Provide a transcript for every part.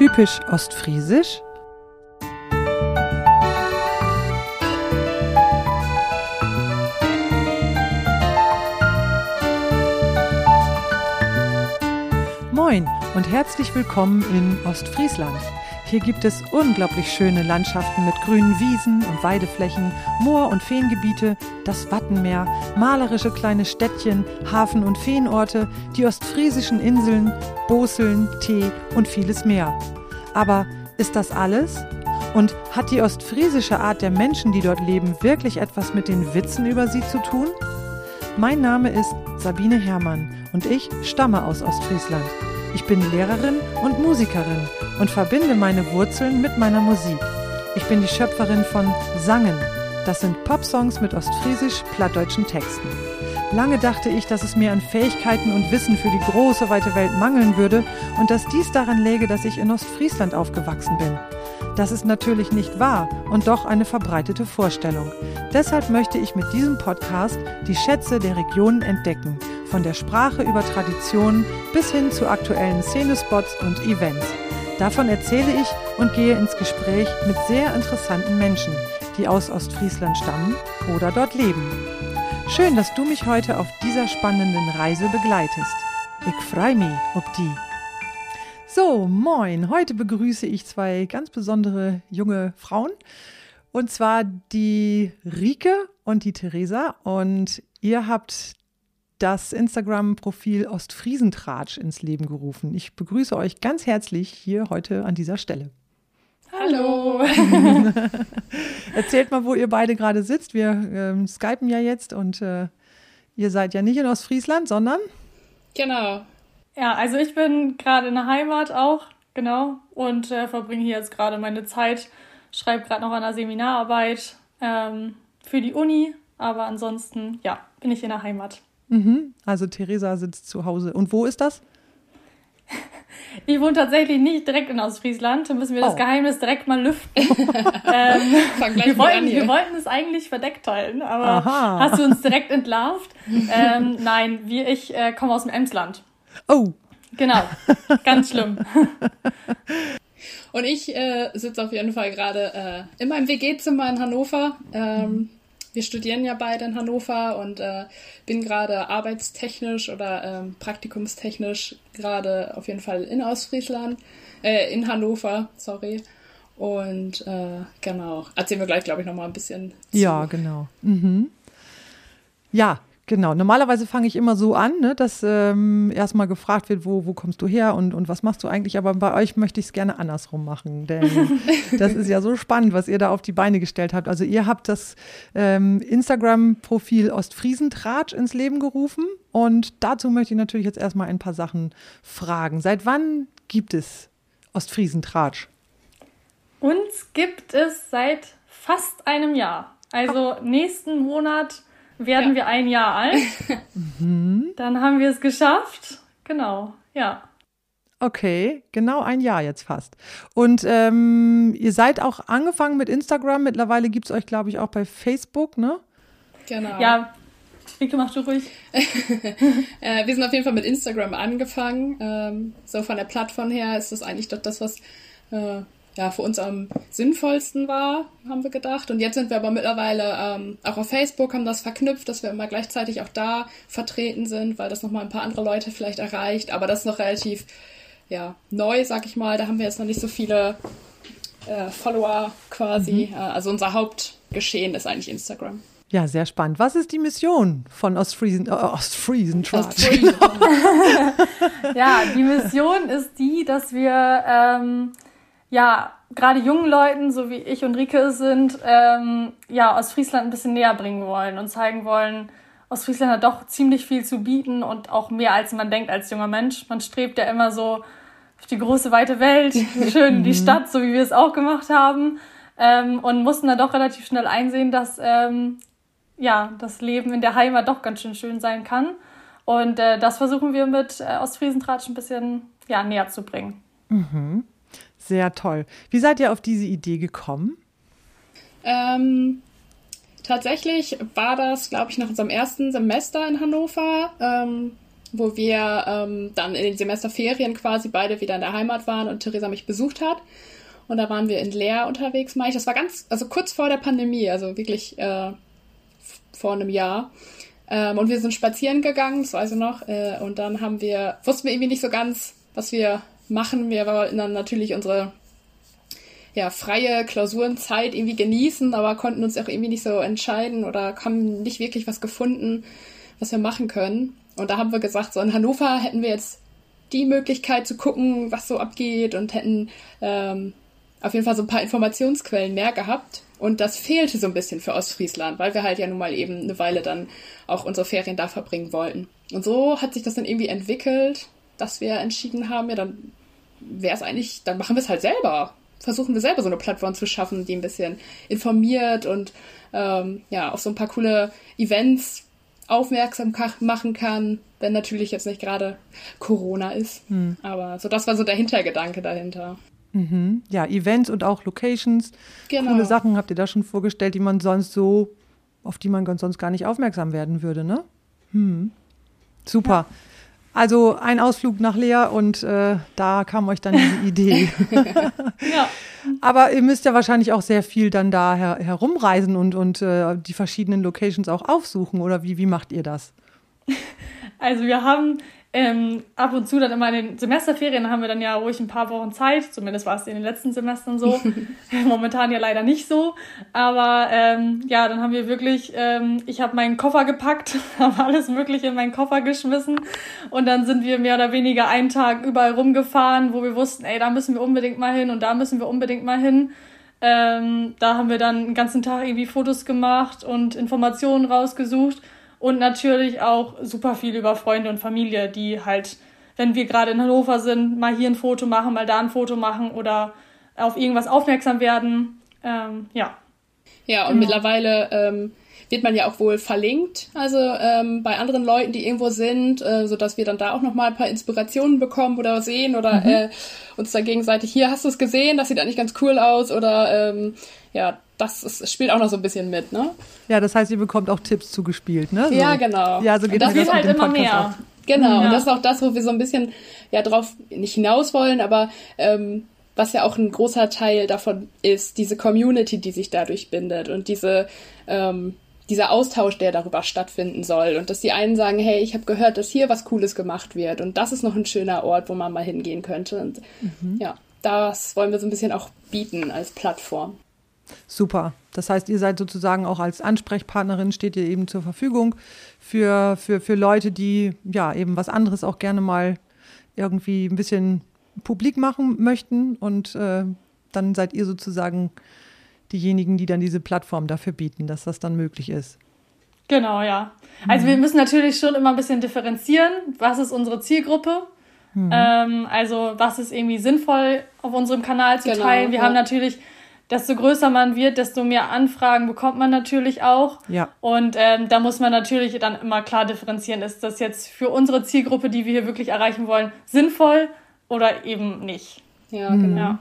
Typisch ostfriesisch? Moin und herzlich willkommen in Ostfriesland. Hier gibt es unglaublich schöne Landschaften mit grünen Wiesen und Weideflächen, Moor- und Feengebiete, das Wattenmeer, malerische kleine Städtchen, Hafen- und Feenorte, die ostfriesischen Inseln, Boseln, Tee und vieles mehr. Aber ist das alles? Und hat die ostfriesische Art der Menschen, die dort leben, wirklich etwas mit den Witzen über sie zu tun? Mein Name ist Sabine Herrmann und ich stamme aus Ostfriesland. Ich bin Lehrerin und Musikerin und verbinde meine Wurzeln mit meiner Musik. Ich bin die Schöpferin von Sangen. Das sind Popsongs mit ostfriesisch-plattdeutschen Texten. Lange dachte ich, dass es mir an Fähigkeiten und Wissen für die große weite Welt mangeln würde und dass dies daran läge, dass ich in Ostfriesland aufgewachsen bin. Das ist natürlich nicht wahr und doch eine verbreitete Vorstellung. Deshalb möchte ich mit diesem Podcast die Schätze der Regionen entdecken von der Sprache über Traditionen bis hin zu aktuellen Szenespots und Events. Davon erzähle ich und gehe ins Gespräch mit sehr interessanten Menschen, die aus Ostfriesland stammen oder dort leben. Schön, dass du mich heute auf dieser spannenden Reise begleitest. Ich freue mich ob die. So, moin. Heute begrüße ich zwei ganz besondere junge Frauen. Und zwar die Rike und die Theresa. Und ihr habt das Instagram-Profil Ostfriesentratsch ins Leben gerufen. Ich begrüße euch ganz herzlich hier heute an dieser Stelle. Hallo. Erzählt mal, wo ihr beide gerade sitzt. Wir ähm, skypen ja jetzt und äh, ihr seid ja nicht in Ostfriesland, sondern? Genau. Ja, also ich bin gerade in der Heimat auch, genau, und äh, verbringe hier jetzt gerade meine Zeit, schreibe gerade noch an der Seminararbeit ähm, für die Uni, aber ansonsten, ja, bin ich in der Heimat. Mhm. Also Theresa sitzt zu Hause. Und wo ist das? Ich wohne tatsächlich nicht direkt in Ostfriesland. Da müssen wir oh. das Geheimnis direkt mal lüften. ähm, wir, wollten, wir wollten es eigentlich verdeckt halten, aber Aha. hast du uns direkt entlarvt? ähm, nein, wir, ich äh, komme aus dem Emsland. Oh. Genau, ganz schlimm. Und ich äh, sitze auf jeden Fall gerade äh, in meinem WG-Zimmer in Hannover. Ähm, wir studieren ja beide in Hannover und äh, bin gerade arbeitstechnisch oder ähm, praktikumstechnisch gerade auf jeden Fall in Ostfriesland, äh, in Hannover, sorry. Und äh, genau, erzählen wir gleich, glaube ich, nochmal ein bisschen. Zu. Ja, genau. Mhm. Ja, Genau, normalerweise fange ich immer so an, ne, dass ähm, erstmal gefragt wird, wo, wo kommst du her und, und was machst du eigentlich, aber bei euch möchte ich es gerne andersrum machen, denn das ist ja so spannend, was ihr da auf die Beine gestellt habt. Also ihr habt das ähm, Instagram-Profil Ostfriesentratsch ins Leben gerufen und dazu möchte ich natürlich jetzt erstmal ein paar Sachen fragen. Seit wann gibt es Ostfriesentratsch? Uns gibt es seit fast einem Jahr. Also nächsten Monat werden ja. wir ein Jahr alt. Mhm. Dann haben wir es geschafft. Genau, ja. Okay, genau ein Jahr jetzt fast. Und ähm, ihr seid auch angefangen mit Instagram. Mittlerweile gibt es euch, glaube ich, auch bei Facebook, ne? Genau. Ja, Rieke, mach du ruhig. äh, wir sind auf jeden Fall mit Instagram angefangen. Ähm, so von der Plattform her ist das eigentlich doch das, was äh, ja, für uns am sinnvollsten war, haben wir gedacht. Und jetzt sind wir aber mittlerweile ähm, auch auf Facebook, haben das verknüpft, dass wir immer gleichzeitig auch da vertreten sind, weil das nochmal ein paar andere Leute vielleicht erreicht. Aber das ist noch relativ ja, neu, sag ich mal. Da haben wir jetzt noch nicht so viele äh, Follower quasi. Mhm. Äh, also unser Hauptgeschehen ist eigentlich Instagram. Ja, sehr spannend. Was ist die Mission von Ostfriesen, äh, Ostfriesen, Ostfriesen. ja, die Mission ist die, dass wir ähm, ja, gerade jungen Leuten, so wie ich und Rike sind, ähm, ja, Ostfriesland ein bisschen näher bringen wollen und zeigen wollen, Ostfriesland hat doch ziemlich viel zu bieten und auch mehr als man denkt als junger Mensch. Man strebt ja immer so auf die große weite Welt, schön die mhm. Stadt, so wie wir es auch gemacht haben. Ähm, und mussten da doch relativ schnell einsehen, dass ähm, ja, das Leben in der Heimat doch ganz schön schön sein kann. Und äh, das versuchen wir mit äh, Ostfriesentratsch ein bisschen ja, näher zu bringen. Mhm. Sehr toll. Wie seid ihr auf diese Idee gekommen? Ähm, tatsächlich war das, glaube ich, nach unserem ersten Semester in Hannover. Ähm, wo wir ähm, dann in den Semesterferien quasi beide wieder in der Heimat waren und Theresa mich besucht hat. Und da waren wir in Leer unterwegs, meine ich. Das war ganz, also kurz vor der Pandemie, also wirklich äh, vor einem Jahr. Ähm, und wir sind spazieren gegangen, das weiß ich noch. Äh, und dann haben wir, wussten wir irgendwie nicht so ganz, was wir machen. Wir wollten dann natürlich unsere ja, freie Klausurenzeit irgendwie genießen, aber konnten uns auch irgendwie nicht so entscheiden oder haben nicht wirklich was gefunden, was wir machen können. Und da haben wir gesagt, so in Hannover hätten wir jetzt die Möglichkeit zu gucken, was so abgeht und hätten ähm, auf jeden Fall so ein paar Informationsquellen mehr gehabt. Und das fehlte so ein bisschen für Ostfriesland, weil wir halt ja nun mal eben eine Weile dann auch unsere Ferien da verbringen wollten. Und so hat sich das dann irgendwie entwickelt, dass wir entschieden haben, ja, dann wäre es eigentlich, dann machen wir es halt selber. Versuchen wir selber so eine Plattform zu schaffen, die ein bisschen informiert und ähm, ja, auf so ein paar coole Events aufmerksam machen kann, wenn natürlich jetzt nicht gerade Corona ist. Hm. Aber so das war so der Hintergedanke dahinter. Mhm. Ja, Events und auch Locations. Genau. Coole Sachen habt ihr da schon vorgestellt, die man sonst so, auf die man sonst gar nicht aufmerksam werden würde, ne? Hm. Super. Ja. Also ein Ausflug nach Leer und äh, da kam euch dann diese Idee. ja. Aber ihr müsst ja wahrscheinlich auch sehr viel dann da her herumreisen und, und äh, die verschiedenen Locations auch aufsuchen, oder wie, wie macht ihr das? Also wir haben ähm, ab und zu dann immer in den Semesterferien haben wir dann ja ruhig ein paar Wochen Zeit, zumindest war es in den letzten Semestern so. Momentan ja leider nicht so. Aber ähm, ja, dann haben wir wirklich, ähm, ich habe meinen Koffer gepackt, habe alles Mögliche in meinen Koffer geschmissen und dann sind wir mehr oder weniger einen Tag überall rumgefahren, wo wir wussten, ey, da müssen wir unbedingt mal hin und da müssen wir unbedingt mal hin. Ähm, da haben wir dann den ganzen Tag irgendwie Fotos gemacht und Informationen rausgesucht und natürlich auch super viel über Freunde und Familie, die halt, wenn wir gerade in Hannover sind, mal hier ein Foto machen, mal da ein Foto machen oder auf irgendwas aufmerksam werden. Ähm, ja. Ja, und genau. mittlerweile ähm, wird man ja auch wohl verlinkt, also ähm, bei anderen Leuten, die irgendwo sind, äh, so dass wir dann da auch noch mal ein paar Inspirationen bekommen oder sehen oder mhm. äh, uns da gegenseitig hier hast du es gesehen, das sieht eigentlich ganz cool aus oder ähm, ja, das ist, spielt auch noch so ein bisschen mit, ne? Ja, das heißt, ihr bekommt auch Tipps zugespielt, ne? So. Ja, genau. Ja, so geht das, das halt immer mehr. Auch. Genau, ja. und das ist auch das, wo wir so ein bisschen ja drauf nicht hinaus wollen, aber ähm, was ja auch ein großer Teil davon ist, diese Community, die sich dadurch bindet und diese ähm, dieser Austausch, der darüber stattfinden soll. Und dass die einen sagen, hey, ich habe gehört, dass hier was Cooles gemacht wird und das ist noch ein schöner Ort, wo man mal hingehen könnte. Und mhm. ja, das wollen wir so ein bisschen auch bieten als Plattform. Super. Das heißt, ihr seid sozusagen auch als Ansprechpartnerin, steht ihr eben zur Verfügung für, für, für Leute, die ja eben was anderes auch gerne mal irgendwie ein bisschen publik machen möchten. Und äh, dann seid ihr sozusagen diejenigen, die dann diese Plattform dafür bieten, dass das dann möglich ist. Genau, ja. Also mhm. wir müssen natürlich schon immer ein bisschen differenzieren, was ist unsere Zielgruppe. Mhm. Ähm, also was ist irgendwie sinnvoll auf unserem Kanal zu genau, teilen. Wir ja. haben natürlich desto größer man wird, desto mehr Anfragen bekommt man natürlich auch. Ja. Und ähm, da muss man natürlich dann immer klar differenzieren, ist das jetzt für unsere Zielgruppe, die wir hier wirklich erreichen wollen, sinnvoll oder eben nicht. Ja, mhm. genau.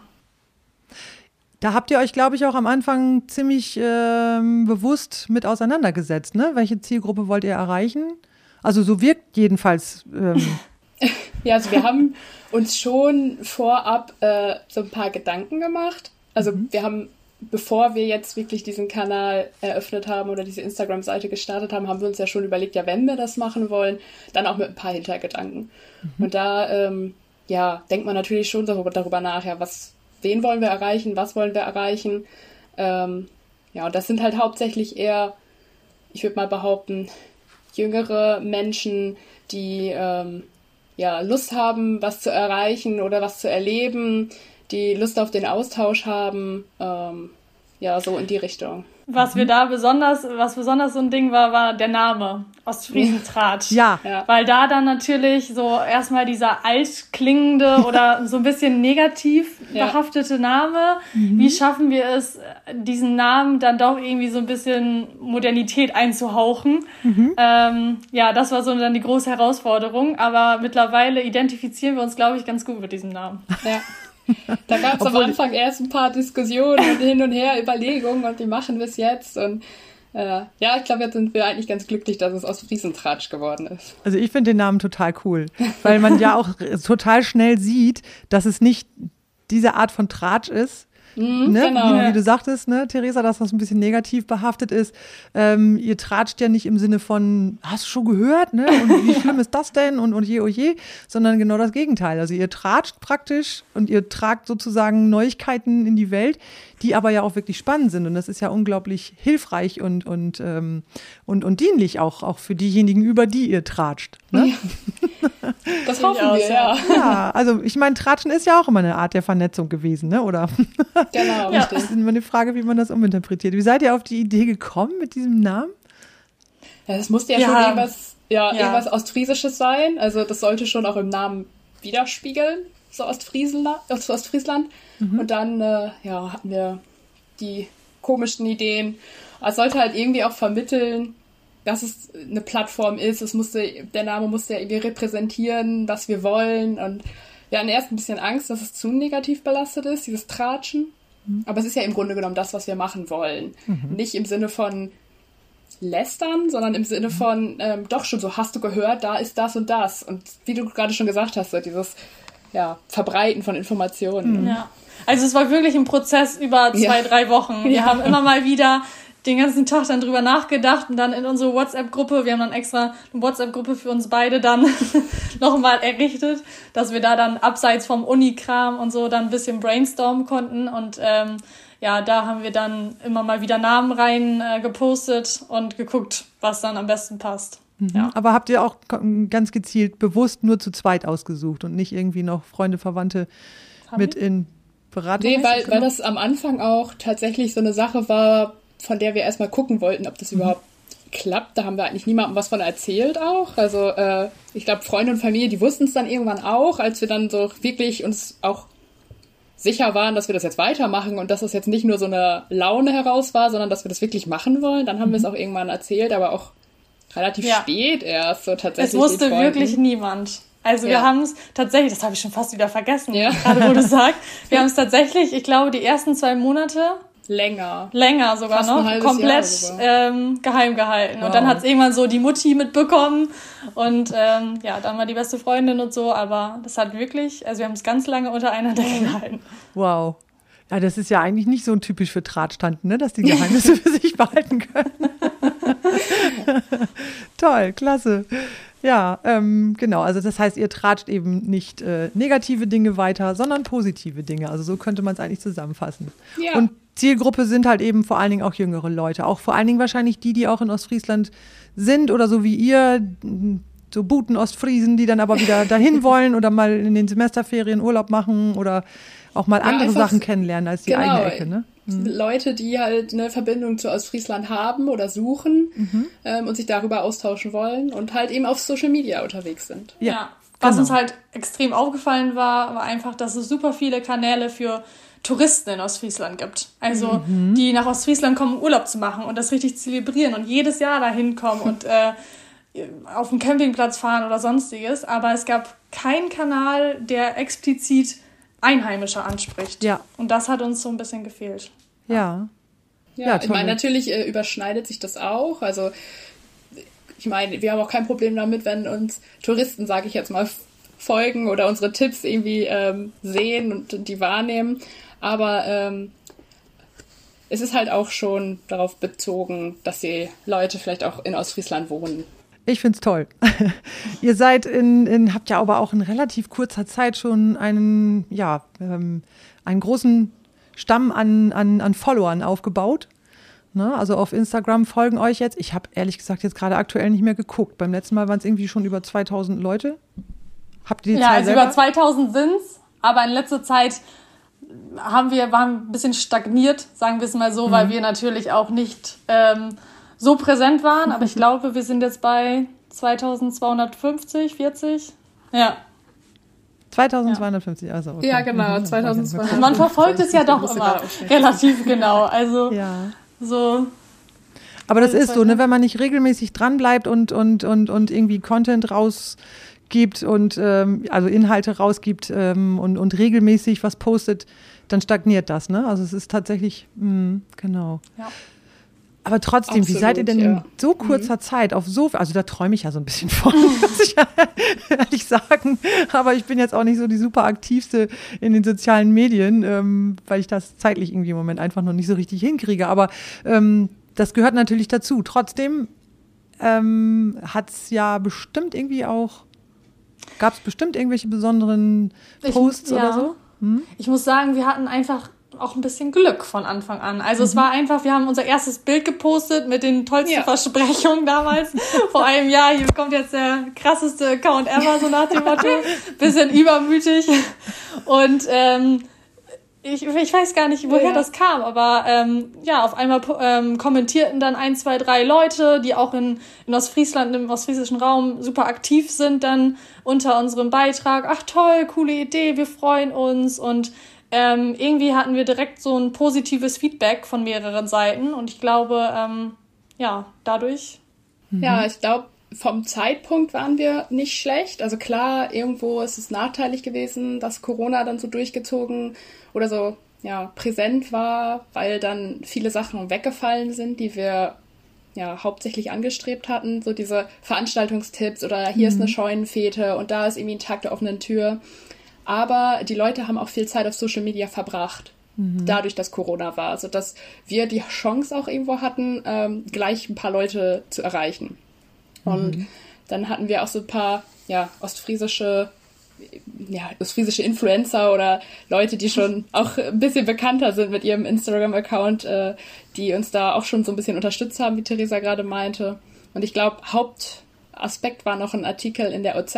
Da habt ihr euch, glaube ich, auch am Anfang ziemlich ähm, bewusst mit auseinandergesetzt. Ne? Welche Zielgruppe wollt ihr erreichen? Also so wirkt jedenfalls. Ähm ja, also wir haben uns schon vorab äh, so ein paar Gedanken gemacht also mhm. wir haben, bevor wir jetzt wirklich diesen Kanal eröffnet haben oder diese Instagram-Seite gestartet haben, haben wir uns ja schon überlegt, ja, wenn wir das machen wollen, dann auch mit ein paar Hintergedanken. Mhm. Und da, ähm, ja, denkt man natürlich schon darüber, nach, ja, was, wen wollen wir erreichen, was wollen wir erreichen. Ähm, ja, und das sind halt hauptsächlich eher, ich würde mal behaupten, jüngere Menschen, die ähm, ja Lust haben, was zu erreichen oder was zu erleben, die Lust auf den Austausch haben. Ähm, ja, so in die Richtung. Was wir da besonders, was besonders so ein Ding war, war der Name Ostfriesentratsch. Ja. ja. Weil da dann natürlich so erstmal dieser altklingende oder so ein bisschen negativ behaftete ja. Name. Mhm. Wie schaffen wir es, diesen Namen dann doch irgendwie so ein bisschen Modernität einzuhauchen? Mhm. Ähm, ja, das war so dann die große Herausforderung. Aber mittlerweile identifizieren wir uns, glaube ich, ganz gut mit diesem Namen. Ja. Da gab es am Anfang erst ein paar Diskussionen und hin und her Überlegungen und wie machen wir es jetzt und äh, ja, ich glaube, jetzt sind wir eigentlich ganz glücklich, dass es aus Friesentratsch geworden ist. Also ich finde den Namen total cool, weil man ja auch total schnell sieht, dass es nicht diese Art von Tratsch ist, Mhm, ne? genau. wie, wie du sagtest, ne, Theresa, dass das ein bisschen negativ behaftet ist. Ähm, ihr tratscht ja nicht im Sinne von, hast du schon gehört, ne? Und wie schlimm ist das denn? Und, und je, oh je, sondern genau das Gegenteil. Also ihr tratscht praktisch und ihr tragt sozusagen Neuigkeiten in die Welt, die aber ja auch wirklich spannend sind. Und das ist ja unglaublich hilfreich und, und, ähm, und, und dienlich auch, auch für diejenigen, über die ihr tratscht. Ne? Das hoffen wir, ja. Ja, also ich meine, Tratschen ist ja auch immer eine Art der Vernetzung gewesen, ne? Oder? Genau, Ja, richtig. das ist immer eine Frage, wie man das uminterpretiert. Wie seid ihr auf die Idee gekommen mit diesem Namen? Ja, das musste ja, Ja. schon irgendwas, ja, Ja. irgendwas Ostfriesisches sein. Also das sollte schon auch im Namen widerspiegeln, so Ostfriesland. Ost- Ostfriesland. Und dann äh, ja, hatten wir die komischsten Ideen. Es sollte halt irgendwie auch vermitteln, dass es eine Plattform ist. Es musste, der Name musste ja irgendwie repräsentieren, was wir wollen. Und wir hatten erst ein bisschen Angst, dass es zu negativ belastet ist, dieses Tratschen. Aber es ist ja im Grunde genommen das, was wir machen wollen. Nicht im Sinne von lästern, sondern im Sinne von, ähm, doch schon so, hast du gehört, da ist das und das. Und wie du gerade schon gesagt hast, so dieses ja, Verbreiten von Informationen. Ja. Also es war wirklich ein Prozess über zwei, Ja. drei Wochen. Wir Ja. haben immer mal wieder den ganzen Tag dann drüber nachgedacht und dann in unsere WhatsApp-Gruppe, wir haben dann extra eine WhatsApp-Gruppe für uns beide dann nochmal errichtet, dass wir da dann abseits vom Unikram und so dann ein bisschen brainstormen konnten und ähm, ja, da haben wir dann immer mal wieder Namen rein äh, gepostet und geguckt, was dann am besten passt. Ja. Aber habt ihr auch ganz gezielt bewusst nur zu zweit ausgesucht und nicht irgendwie noch Freunde, Verwandte mit in Beratung? Nee, weil, weil das am Anfang auch tatsächlich so eine Sache war, von der wir erstmal gucken wollten, ob das überhaupt klappt. Da haben wir eigentlich niemandem was von erzählt auch. Also äh, ich glaube, Freunde und Familie, die wussten es dann irgendwann auch, als wir dann so wirklich uns auch sicher waren, dass wir das jetzt weitermachen und dass das jetzt nicht nur so eine Laune heraus war, sondern dass wir das wirklich machen wollen. Dann haben wir es auch irgendwann erzählt, aber auch relativ Ja. spät erst so tatsächlich. Es wusste wirklich niemand. Also wir Ja. haben es tatsächlich, das habe ich schon fast wieder vergessen, Ja. gerade wo du sagst, wir haben es tatsächlich, ich glaube, die ersten zwei Monate länger. länger sogar Fast noch komplett Jahr sogar. ähm, geheim gehalten. Wow. Und dann hat es irgendwann so die Mutti mitbekommen und ähm, ja, dann war die beste Freundin und so, aber das hat wirklich, also wir haben es ganz lange untereinander gehalten. Wow. Ja, das ist ja eigentlich nicht so ein typisch für Drahtstanden, ne? dass die Geheimnisse für sich behalten können. Toll, klasse. Ja, ähm, genau. Also das heißt, ihr tratscht eben nicht äh, negative Dinge weiter, sondern positive Dinge. Also so könnte man es eigentlich zusammenfassen. Ja. Und Zielgruppe sind halt eben vor allen Dingen auch jüngere Leute. Auch vor allen Dingen wahrscheinlich die, die auch in Ostfriesland sind oder so wie ihr, so Buten Ostfriesen, die dann aber wieder dahin wollen oder mal in den Semesterferien Urlaub machen oder auch mal andere einfach- Sachen kennenlernen als die Genau. eigene Ecke. Ne? Leute, die halt eine Verbindung zu Ostfriesland haben oder suchen Mhm. ähm, und sich darüber austauschen wollen und halt eben auf Social Media unterwegs sind. Ja. Was genau. uns halt extrem aufgefallen war, war einfach, dass es super viele Kanäle für Touristen in Ostfriesland gibt. Also, Mhm. die nach Ostfriesland kommen, um Urlaub zu machen und das richtig zelebrieren und jedes Jahr dahin kommen und äh, auf den Campingplatz fahren oder sonstiges. Aber es gab keinen Kanal, der explizit Einheimische anspricht. Ja. Und das hat uns so ein bisschen gefehlt. Ja. Ja, Ja, ich meine, natürlich äh, überschneidet sich das auch. Also ich meine, wir haben auch kein Problem damit, wenn uns Touristen, sage ich jetzt mal, folgen oder unsere Tipps irgendwie ähm, sehen und die wahrnehmen. Aber ähm, es ist halt auch schon darauf bezogen, dass die Leute vielleicht auch in Ostfriesland wohnen. Ich find's toll. Ihr seid in, in, habt ja aber auch in relativ kurzer Zeit schon einen, ja, ähm, einen großen Stamm an, an, an Followern aufgebaut. Ne? Also auf Instagram folgen euch jetzt. Ich habe ehrlich gesagt jetzt gerade aktuell nicht mehr geguckt. Beim letzten Mal waren es irgendwie schon über 2000 Leute. Habt ihr die Ja, Zahl also selber? über 2000 sind's, aber in letzter Zeit haben wir, waren ein bisschen stagniert, sagen wir es mal so, Mhm. weil wir natürlich auch nicht ähm, so präsent waren. Aber ich glaube, wir sind jetzt bei 2250, 40. Ja. 2250, also. Okay. Ja, genau, 2200. Man verfolgt es ja doch immer relativ genau. Also Ja. so. Aber das ist so, ne, wenn man nicht regelmäßig dranbleibt und, und, und, und irgendwie Content rausgibt und ähm, also Inhalte rausgibt ähm, und, und regelmäßig was postet, dann stagniert das, ne? Also es ist tatsächlich, mh, genau. Ja. Aber trotzdem, Absolut, wie seid ihr denn ja. in so kurzer mhm. Zeit auf so, also da träume ich ja so ein bisschen von, muss ich ja ehrlich sagen. Aber ich bin jetzt auch nicht so die super aktivste in den sozialen Medien, ähm, weil ich das zeitlich irgendwie im Moment einfach noch nicht so richtig hinkriege. Aber ähm, das gehört natürlich dazu. Trotzdem ähm, hat es ja bestimmt irgendwie auch, gab es bestimmt irgendwelche besonderen Posts ich, ja. oder so? Hm? Ich muss sagen, wir hatten einfach auch ein bisschen Glück von Anfang an. Also mhm. es war einfach, wir haben unser erstes Bild gepostet mit den tollsten ja. Versprechungen damals. Vor einem Jahr, hier kommt jetzt der krasseste Account ever, so nach dem Motto. Bisschen übermütig. Und ähm, ich, ich weiß gar nicht, woher ja. das kam, aber ähm, ja, auf einmal ähm, kommentierten dann ein, zwei, drei Leute, die auch in, in Ostfriesland, im ostfriesischen Raum super aktiv sind, dann unter unserem Beitrag. Ach toll, coole Idee, wir freuen uns und ähm, irgendwie hatten wir direkt so ein positives Feedback von mehreren Seiten und ich glaube, ähm, ja, dadurch. Mhm. Ja, ich glaube, vom Zeitpunkt waren wir nicht schlecht. Also klar, irgendwo ist es nachteilig gewesen, dass Corona dann so durchgezogen oder so ja, präsent war, weil dann viele Sachen weggefallen sind, die wir ja hauptsächlich angestrebt hatten. So diese Veranstaltungstipps oder hier mhm. ist eine mhm. Scheunenfete und da ist irgendwie ein Tag der offenen Tür. Aber die Leute haben auch viel Zeit auf Social Media verbracht. Mhm. Dadurch, dass Corona war. Also, dass wir die Chance auch irgendwo hatten, ähm, gleich ein paar Leute zu erreichen. Und mhm. dann hatten wir auch so ein paar, ja, ostfriesische ja, ostfriesische Influencer oder Leute, die schon auch ein bisschen bekannter sind mit ihrem Instagram-Account, äh, die uns da auch schon so ein bisschen unterstützt haben, wie Theresa gerade meinte. Und ich glaube, Hauptaspekt war noch ein Artikel in der OZ,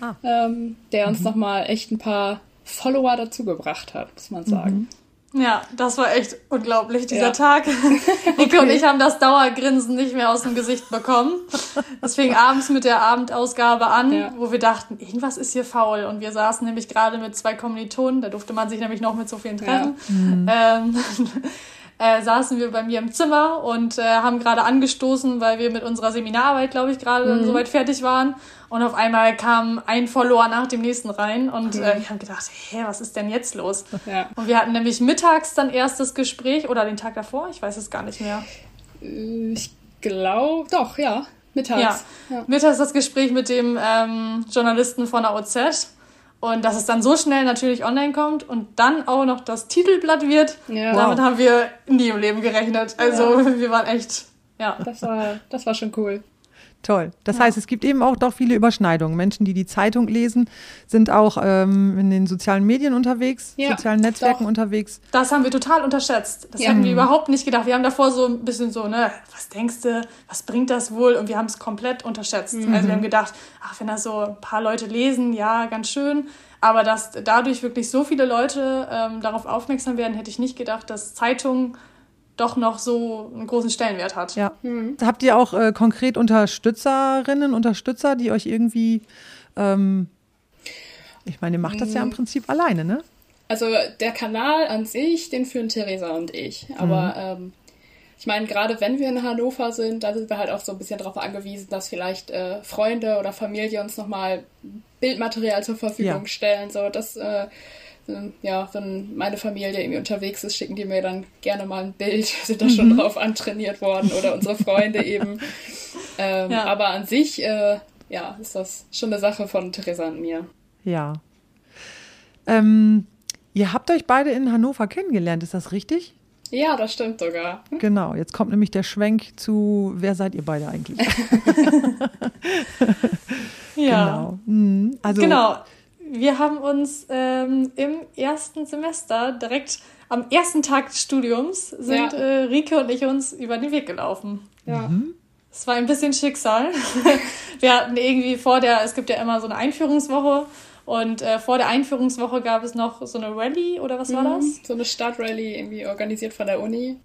ah. ähm, der uns mhm. nochmal echt ein paar Follower dazugebracht hat, muss man sagen. Mhm. Ja, das war echt unglaublich, dieser ja. Tag. Nico okay. und ich haben das Dauergrinsen nicht mehr aus dem Gesicht bekommen. Das fing abends mit der Abendausgabe an, ja. wo wir dachten, irgendwas ist hier faul. Und wir saßen nämlich gerade mit zwei Kommilitonen, da durfte man sich nämlich noch mit so vielen treffen. Ja. Mhm. Ähm, äh, saßen wir bei mir im Zimmer und äh, haben gerade angestoßen, weil wir mit unserer Seminararbeit, glaube ich, gerade mhm. soweit fertig waren. Und auf einmal kam ein Follower nach dem nächsten rein und äh, wir haben gedacht, hä, was ist denn jetzt los? Ja. Und wir hatten nämlich mittags dann erst das Gespräch oder den Tag davor, ich weiß es gar nicht mehr. Ich glaube, doch, ja. Mittags. Ja. ja. Mittags das Gespräch mit dem ähm, Journalisten von der OZ. Und dass es dann so schnell natürlich online kommt und dann auch noch das Titelblatt wird, ja. damit haben wir nie im Leben gerechnet. Also ja. wir waren echt, ja. Das war, das war schon cool. Toll. Das ja. heißt, es gibt eben auch doch viele Überschneidungen. Menschen, die die Zeitung lesen, sind auch ähm, in den sozialen Medien unterwegs, ja, sozialen Netzwerken doch. unterwegs. Das haben wir total unterschätzt. Das ja. hätten wir mhm. überhaupt nicht gedacht. Wir haben davor so ein bisschen so, ne, was denkst du, was bringt das wohl? Und wir haben es komplett unterschätzt. Mhm. Also wir haben gedacht, ach, wenn das so ein paar Leute lesen, ja, ganz schön. Aber dass dadurch wirklich so viele Leute ähm, darauf aufmerksam werden, hätte ich nicht gedacht, dass Zeitungen doch noch so einen großen Stellenwert hat. Ja. Mhm. Habt ihr auch äh, konkret Unterstützerinnen, Unterstützer, die euch irgendwie, ähm, ich meine, ihr macht das ja im mhm. Prinzip alleine, ne? Also der Kanal an sich, den führen Theresa und ich. Aber mhm. ähm, ich meine, gerade wenn wir in Hannover sind, da sind wir halt auch so ein bisschen darauf angewiesen, dass vielleicht äh, Freunde oder Familie uns nochmal Bildmaterial zur Verfügung ja. stellen. So, das äh, ja, wenn meine Familie irgendwie unterwegs ist, schicken die mir dann gerne mal ein Bild, sind da schon mhm. drauf antrainiert worden oder unsere Freunde eben. Ähm, ja. Aber an sich, äh, ja, ist das schon eine Sache von Theresa und mir. Ja. Ähm, ihr habt euch beide in Hannover kennengelernt, ist das richtig? Ja, das stimmt sogar. Genau, jetzt kommt nämlich der Schwenk zu, wer seid ihr beide eigentlich? ja. Genau. Mhm. Also, genau wir haben uns ähm, im ersten Semester direkt am ersten Tag des Studiums sind ja. äh, Rike und ich uns über den Weg gelaufen. Ja. Mhm. Es war ein bisschen Schicksal. wir hatten irgendwie vor der, es gibt ja immer so eine Einführungswoche und äh, vor der Einführungswoche gab es noch so eine Rallye oder was mhm. war das? So eine Stadtrallye irgendwie organisiert von der Uni.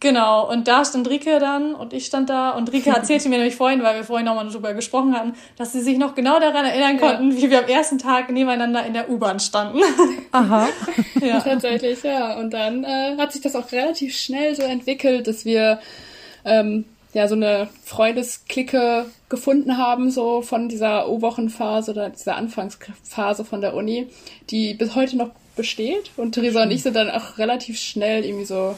Genau, und da stand Rike dann und ich stand da und Rike erzählte mir nämlich vorhin, weil wir vorhin nochmal darüber gesprochen hatten, dass sie sich noch genau daran erinnern konnten, ja. wie wir am ersten Tag nebeneinander in der U-Bahn standen. Aha. ja. Tatsächlich, ja. Und dann äh, hat sich das auch relativ schnell so entwickelt, dass wir ähm, ja so eine Freundesklicke gefunden haben, so von dieser O-Wochenphase oder dieser Anfangsphase von der Uni, die bis heute noch besteht. Und Theresa und ich sind dann auch relativ schnell irgendwie so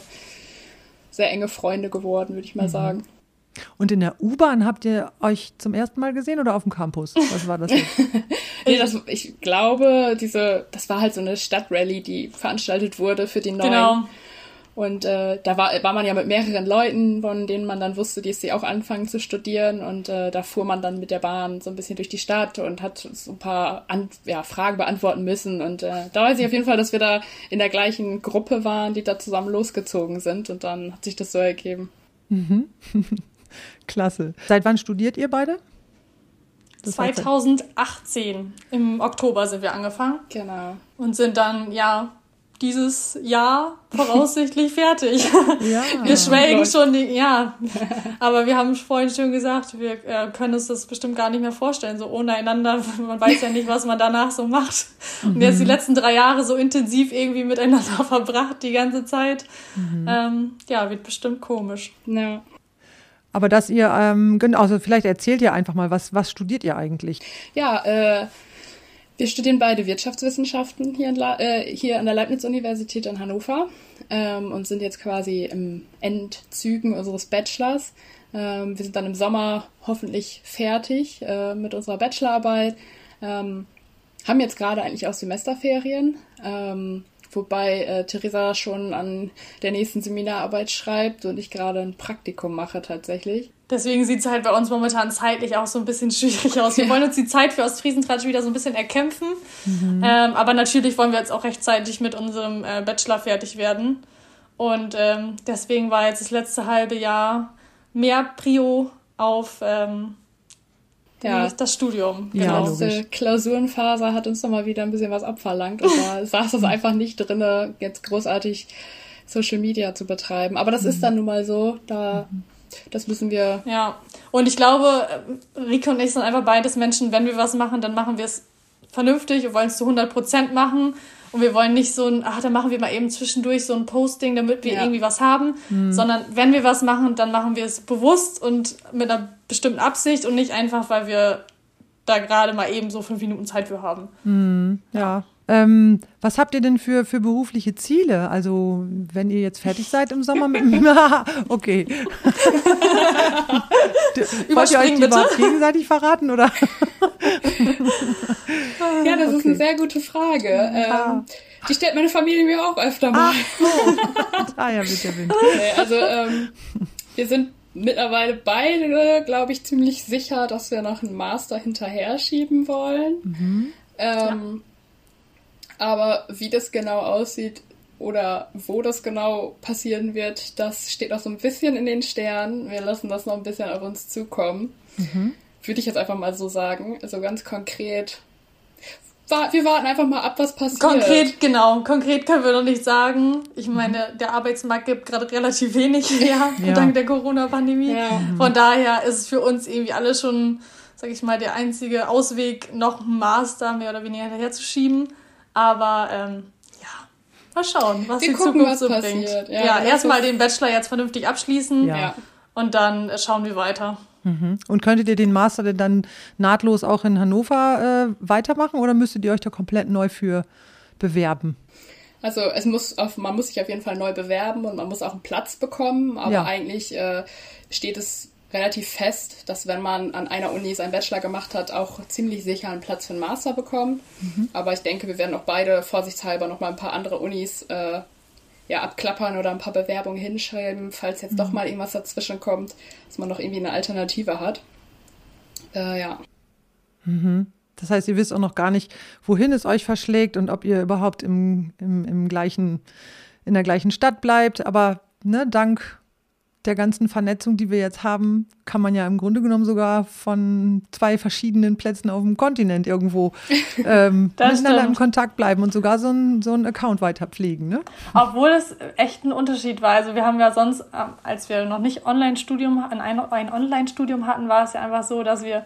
sehr enge Freunde geworden, würde ich mal mhm. sagen. Und in der U-Bahn habt ihr euch zum ersten Mal gesehen oder auf dem Campus? Was war das nee, das, ich glaube, diese, das war halt so eine Stadtrallye, die veranstaltet wurde für die neuen. Genau. Und äh, da war, war man ja mit mehreren Leuten, von denen man dann wusste, dass sie auch anfangen zu studieren. Und äh, da fuhr man dann mit der Bahn so ein bisschen durch die Stadt und hat so ein paar An ja, Fragen beantworten müssen. Und äh, da weiß ich auf jeden Fall, dass wir da in der gleichen Gruppe waren, die da zusammen losgezogen sind. Und dann hat sich das so ergeben. Mhm. Klasse. Seit wann studiert ihr beide? Das 2018. Im Oktober sind wir angefangen. Genau. Und sind dann, ja, dieses Jahr voraussichtlich fertig. Ja, wir schwelgen schon, die, ja. Aber wir haben vorhin schon gesagt, wir äh, können uns das bestimmt gar nicht mehr vorstellen, so ohne einander. Man weiß ja nicht, was man danach so macht. Und jetzt die mhm. letzten drei Jahre so intensiv irgendwie miteinander verbracht, die ganze Zeit. Mhm. Ähm, ja, wird bestimmt komisch. Ja. Aber dass ihr, ähm, also vielleicht erzählt ihr einfach mal, was, was studiert ihr eigentlich? Ja, äh, wir studieren beide Wirtschaftswissenschaften hier, in äh, hier an der Leibniz-Universität in Hannover ähm, und sind jetzt quasi im Endzügen unseres Bachelors. Ähm, wir sind dann im Sommer hoffentlich fertig äh, mit unserer Bachelorarbeit. Ähm, haben jetzt gerade eigentlich auch Semesterferien, ähm, wobei äh, Theresa schon an der nächsten Seminararbeit schreibt und ich gerade ein Praktikum mache tatsächlich. Deswegen sieht es halt bei uns momentan zeitlich auch so ein bisschen schwierig aus. Wir wollen uns die Zeit für Ostfriesentratsch wieder so ein bisschen erkämpfen. Mhm. Ähm, aber natürlich wollen wir jetzt auch rechtzeitig mit unserem äh, Bachelor fertig werden. Und ähm, deswegen war jetzt das letzte halbe Jahr mehr Prio auf ähm, ja. das Studium. Genau. Ja, die Klausurenphase hat uns nochmal wieder ein bisschen was abverlangt. Und da saß es einfach nicht drin, jetzt großartig Social Media zu betreiben. Aber das mhm. ist dann nun mal so. Da mhm das müssen wir. Ja. Und ich glaube, Rico und ich sind einfach beides Menschen, wenn wir was machen, dann machen wir es vernünftig und wollen es zu 100 Prozent machen. Und wir wollen nicht so ein, ach, dann machen wir mal eben zwischendurch so ein Posting, damit wir ja. irgendwie was haben, mhm. sondern wenn wir was machen, dann machen wir es bewusst und mit einer bestimmten Absicht und nicht einfach, weil wir da gerade mal eben so fünf Minuten Zeit für haben. Mhm. Ja, ähm, was habt ihr denn für, für berufliche Ziele? Also, wenn ihr jetzt fertig seid im Sommer mit dem. okay. Wollt ihr euch die überhaupt gegenseitig verraten, oder? ja, das okay. ist eine sehr gute Frage. Ähm, die stellt meine Familie mir auch öfter mal. Ach so. ah ja, bitte, bitte. Nee, also, ähm, wir sind mittlerweile beide, glaube ich, ziemlich sicher, dass wir noch einen Master hinterher schieben wollen. Mhm. Ähm, ja aber wie das genau aussieht oder wo das genau passieren wird, das steht noch so ein bisschen in den Sternen. Wir lassen das noch ein bisschen auf uns zukommen. Mhm. Würde ich jetzt einfach mal so sagen. Also ganz konkret. Wir warten einfach mal ab, was passiert. Konkret, genau. Konkret können wir noch nicht sagen. Ich mhm. meine, der Arbeitsmarkt gibt gerade relativ wenig her, ja. dank der Corona-Pandemie. Ja. Von daher ist es für uns irgendwie alle schon, sag ich mal, der einzige Ausweg, noch Master mehr oder weniger hinterher zu schieben. Aber ähm, ja, mal schauen, was Wir die gucken, Zukunft so bringt. Ja, ja erstmal den Bachelor jetzt vernünftig abschließen ja. und dann schauen wir weiter. Mhm. Und könntet ihr den Master denn dann nahtlos auch in Hannover äh, weitermachen oder müsstet ihr euch da komplett neu für bewerben? Also es muss auf, man muss sich auf jeden Fall neu bewerben und man muss auch einen Platz bekommen, aber ja. eigentlich äh, steht es relativ fest, dass wenn man an einer Uni seinen Bachelor gemacht hat, auch ziemlich sicher einen Platz für einen Master bekommt. Mhm. Aber ich denke, wir werden auch beide vorsichtshalber noch mal ein paar andere Unis äh, ja, abklappern oder ein paar Bewerbungen hinschreiben, falls jetzt mhm. doch mal irgendwas dazwischen kommt, dass man noch irgendwie eine Alternative hat. Äh, ja. Mhm. Das heißt, ihr wisst auch noch gar nicht, wohin es euch verschlägt und ob ihr überhaupt im, im, im gleichen, in der gleichen Stadt bleibt. Aber ne, dank der ganzen Vernetzung, die wir jetzt haben, kann man ja im Grunde genommen sogar von zwei verschiedenen Plätzen auf dem Kontinent irgendwo ähm, miteinander stimmt. im Kontakt bleiben und sogar so einen so Account weiter pflegen. Ne? Obwohl es echt ein Unterschied war. Also wir haben ja sonst, ähm, als wir noch nicht Online-Studium, ein, ein Online-Studium hatten, war es ja einfach so, dass wir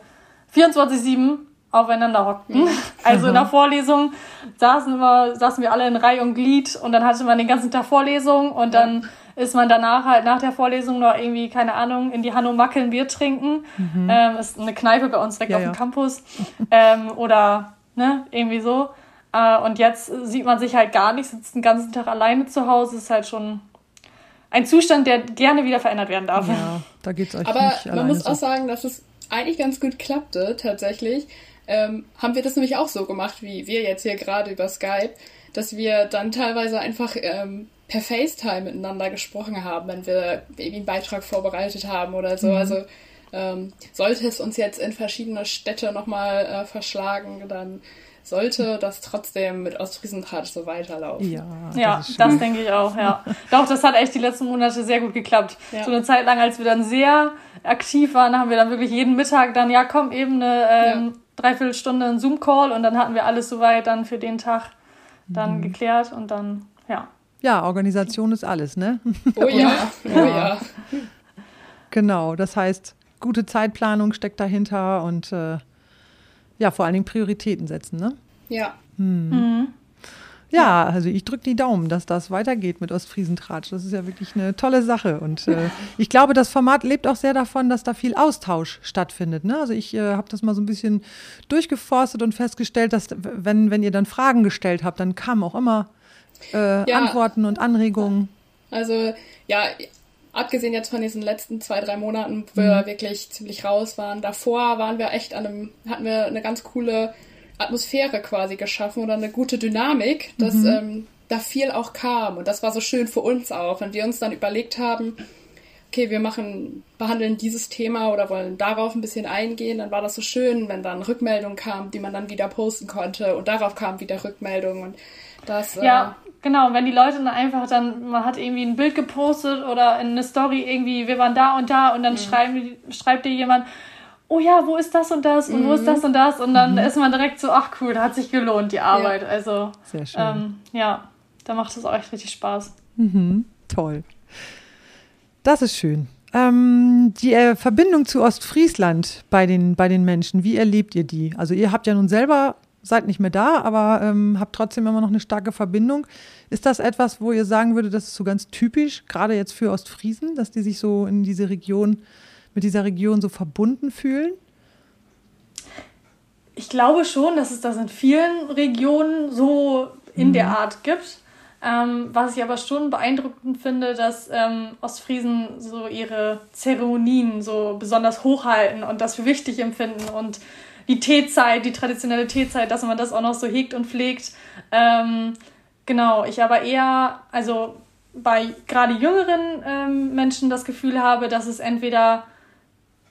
24-7 aufeinander hockten. Also in der Vorlesung saßen wir, saßen wir alle in Reihe und Glied und dann hatte man den ganzen Tag Vorlesung und dann ist man danach halt nach der Vorlesung noch irgendwie, keine Ahnung, in die Hanno Mackel ein Bier trinken. Mhm. Ähm, ist eine Kneipe bei uns direkt ja, auf dem ja. Campus. ähm, oder ne, irgendwie so. Äh, und jetzt sieht man sich halt gar nicht, sitzt den ganzen Tag alleine zu Hause, ist halt schon ein Zustand, der gerne wieder verändert werden darf. Ja, da geht's euch Aber nicht man muss auch sagen, dass es eigentlich ganz gut klappte, tatsächlich. Ähm, haben wir das nämlich auch so gemacht, wie wir jetzt hier gerade über Skype, dass wir dann teilweise einfach ähm, per FaceTime miteinander gesprochen haben, wenn wir irgendwie einen Beitrag vorbereitet haben oder so. Mhm. Also ähm, sollte es uns jetzt in verschiedene Städte nochmal äh, verschlagen, dann sollte das trotzdem mit Ostfriesentratsch so weiterlaufen. Ja, das, ja, das denke ich auch, ja. Doch, das hat echt die letzten Monate sehr gut geklappt. Ja. So eine Zeit lang, als wir dann sehr aktiv waren, haben wir dann wirklich jeden Mittag dann, ja komm, eben eine ähm, ja. Dreiviertelstunde einen Zoom-Call und dann hatten wir alles soweit dann für den Tag dann mhm. geklärt und dann, ja. Ja, Organisation ist alles, ne? Oh ja, oh ja. Genau, das heißt, gute Zeitplanung steckt dahinter und äh, ja, vor allen Dingen Prioritäten setzen, ne? Ja. Hm. Mhm. Ja, also ich drücke die Daumen, dass das weitergeht mit Ostfriesentratsch. Das ist ja wirklich eine tolle Sache. Und äh, ich glaube, das Format lebt auch sehr davon, dass da viel Austausch stattfindet. Ne? Also ich äh, habe das mal so ein bisschen durchgeforstet und festgestellt, dass wenn, wenn ihr dann Fragen gestellt habt, dann kamen auch immer äh, ja. Antworten und Anregungen. Also ja, abgesehen jetzt von diesen letzten zwei, drei Monaten, wo wir mhm. wirklich ziemlich raus waren, davor waren wir echt an einem, hatten wir eine ganz coole Atmosphäre quasi geschaffen oder eine gute Dynamik, dass mhm. ähm, da viel auch kam. Und das war so schön für uns auch, wenn wir uns dann überlegt haben, okay, wir machen, behandeln dieses Thema oder wollen darauf ein bisschen eingehen, dann war das so schön, wenn dann Rückmeldungen kamen, die man dann wieder posten konnte und darauf kam wieder Rückmeldungen und das. Ja, äh, genau. Wenn die Leute dann einfach dann, man hat irgendwie ein Bild gepostet oder eine Story irgendwie, wir waren da und da und dann mhm. schreiben, schreibt dir jemand, oh ja, wo ist das und das und mhm. wo ist mhm. das und das und dann mhm. ist man direkt so, ach cool, da hat sich gelohnt die Arbeit. Ja. Also sehr schön. Ähm, ja, da macht es auch echt richtig Spaß. Mhm. Toll. Das ist schön. Ähm, die äh, Verbindung zu Ostfriesland bei den, bei den Menschen, wie erlebt ihr die? Also ihr habt ja nun selber, seid nicht mehr da, aber ähm, habt trotzdem immer noch eine starke Verbindung. Ist das etwas, wo ihr sagen würdet, das ist so ganz typisch, gerade jetzt für Ostfriesen, dass die sich so in diese Region, mit dieser Region so verbunden fühlen? Ich glaube schon, dass es das in vielen Regionen so in mhm. der Art gibt. Ähm, was ich aber schon beeindruckend finde, dass ähm, Ostfriesen so ihre Zeremonien so besonders hochhalten und das für wichtig empfinden und die Teezeit, die traditionelle Teezeit, dass man das auch noch so hegt und pflegt. Ähm, genau, ich aber eher, also bei gerade jüngeren ähm, Menschen das Gefühl habe, dass es entweder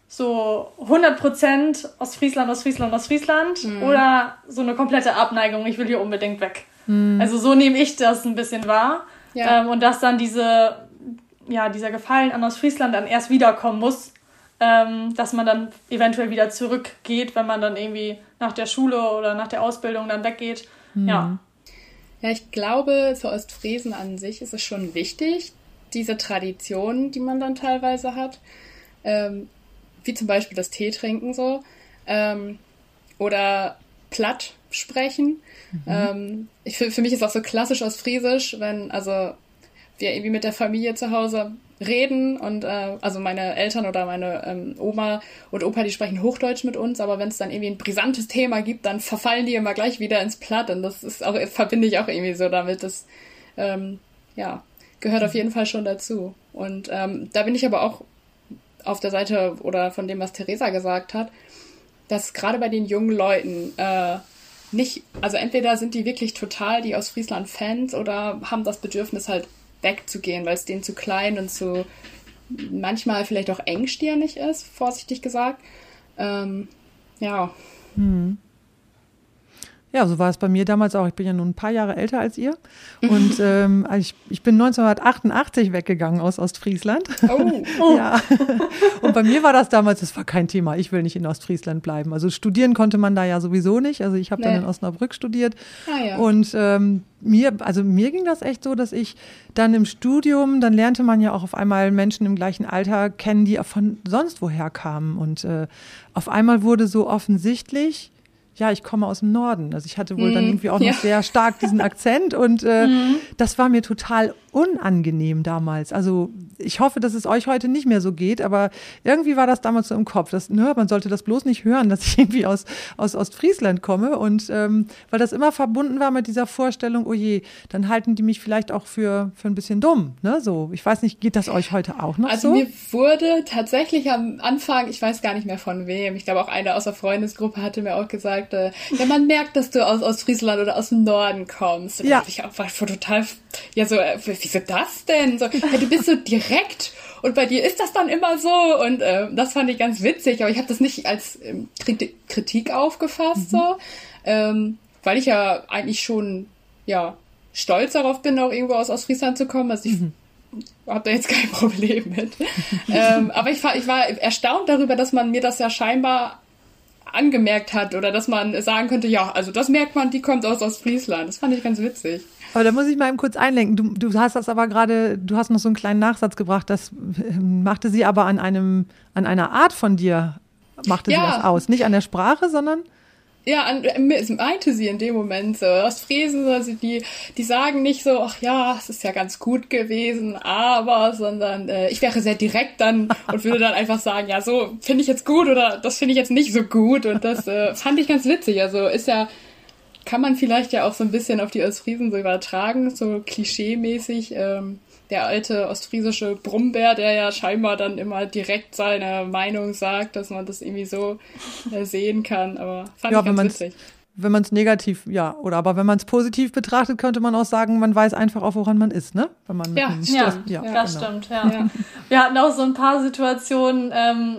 so 100% Ostfriesland, Ostfriesland, Ostfriesland mhm. oder so eine komplette Abneigung, ich will hier unbedingt weg. Mhm. Also so nehme ich das ein bisschen wahr. Ja. Ähm, und dass dann diese, ja, dieser Gefallen an Ostfriesland dann erst wiederkommen muss, ähm, dass man dann eventuell wieder zurückgeht, wenn man dann irgendwie nach der Schule oder nach der Ausbildung dann weggeht. Mhm. Ja. Ja, ich glaube, für Ostfriesen an sich ist es schon wichtig, diese Tradition, die man dann teilweise hat, ähm, wie zum Beispiel das Tee trinken so, ähm, oder platt sprechen. Mhm. Ähm, ich, für, für mich ist auch so klassisch aus Friesisch, wenn also wir irgendwie mit der Familie zu Hause reden und äh, also meine Eltern oder meine ähm, Oma und Opa, die sprechen Hochdeutsch mit uns, aber wenn es dann irgendwie ein brisantes Thema gibt, dann verfallen die immer gleich wieder ins Platt und das ist auch verbinde ich auch irgendwie so damit. Das ähm, ja gehört auf jeden Fall schon dazu und ähm, da bin ich aber auch auf der Seite oder von dem, was Theresa gesagt hat, dass gerade bei den jungen Leuten äh, nicht, also entweder sind die wirklich total die aus Friesland Fans oder haben das Bedürfnis halt wegzugehen, weil es denen zu klein und zu manchmal vielleicht auch engstirnig ist, vorsichtig gesagt. Ähm, ja. Hm. Ja, so war es bei mir damals auch. Ich bin ja nun ein paar Jahre älter als ihr. Und ähm, ich, ich bin 1988 weggegangen aus Ostfriesland. Oh. oh. ja. Und bei mir war das damals, das war kein Thema. Ich will nicht in Ostfriesland bleiben. Also studieren konnte man da ja sowieso nicht. Also ich habe nee. dann in Osnabrück studiert. Ah, ja. Und ähm, mir, also mir ging das echt so, dass ich dann im Studium, dann lernte man ja auch auf einmal Menschen im gleichen Alter kennen, die von sonst woher kamen. Und äh, auf einmal wurde so offensichtlich, ja, ich komme aus dem Norden. Also ich hatte wohl mm, dann mhm. irgendwie auch ja. noch sehr stark diesen Akzent und äh, mm. das war mir total unangenehm damals. Also ich hoffe, dass es euch heute nicht mehr so geht, aber irgendwie war das damals so im Kopf. Dass, ne, man sollte das bloß nicht hören, dass ich irgendwie aus, aus Ostfriesland komme. Und ähm, weil das immer verbunden war mit dieser Vorstellung, oh je, dann halten die mich vielleicht auch für, für ein bisschen dumm. Ne? So, ich weiß nicht, geht das euch heute auch noch also so? Also mir wurde tatsächlich am Anfang, ich weiß gar nicht mehr von wem, ich glaube auch eine aus der Freundesgruppe hatte mir auch gesagt, äh, ja, man merkt, dass du aus Ostfriesland oder aus dem Norden kommst. Und ja. ich auch war total, ja so, äh, wieso das denn? So, ja, du bist so direkt und bei dir ist das dann immer so und äh, das fand ich ganz witzig, aber ich habe das nicht als ähm, Kritik aufgefasst mhm. so, ähm, weil ich ja eigentlich schon ja stolz darauf bin, auch irgendwo aus Ostfriesland zu kommen. Also ich mhm. habe da jetzt kein Problem mit. ähm, aber ich war, ich war erstaunt darüber, dass man mir das ja scheinbar angemerkt hat oder dass man sagen könnte, ja, also das merkt man, die kommt aus Ostfriesland. Das fand ich ganz witzig. Aber da muss ich mal eben kurz einlenken. Du, du hast das aber gerade, du hast noch so einen kleinen Nachsatz gebracht, das ähm, machte sie aber an einem, an einer Art von dir, machte ja. sie das aus. Nicht an der Sprache, sondern ja, an, meinte sie in dem Moment so. Ostfriesen, also die, die sagen nicht so, ach ja, es ist ja ganz gut gewesen, aber, sondern äh, ich wäre sehr direkt dann und würde dann einfach sagen, ja, so finde ich jetzt gut oder das finde ich jetzt nicht so gut. Und das äh, fand ich ganz witzig. Also ist ja kann man vielleicht ja auch so ein bisschen auf die Ostfriesen so übertragen, so klischee-mäßig. Ähm, der alte ostfriesische Brummbär, der ja scheinbar dann immer direkt seine Meinung sagt, dass man das irgendwie so äh, sehen kann. Aber fand ja, ich ganz witzig. Wenn man es negativ, ja, oder aber wenn man es positiv betrachtet, könnte man auch sagen, man weiß einfach auch, woran man ist, ne? Wenn man ja, ja, ja, ja, das genau. stimmt, ja. ja. Wir hatten auch so ein paar Situationen, ähm,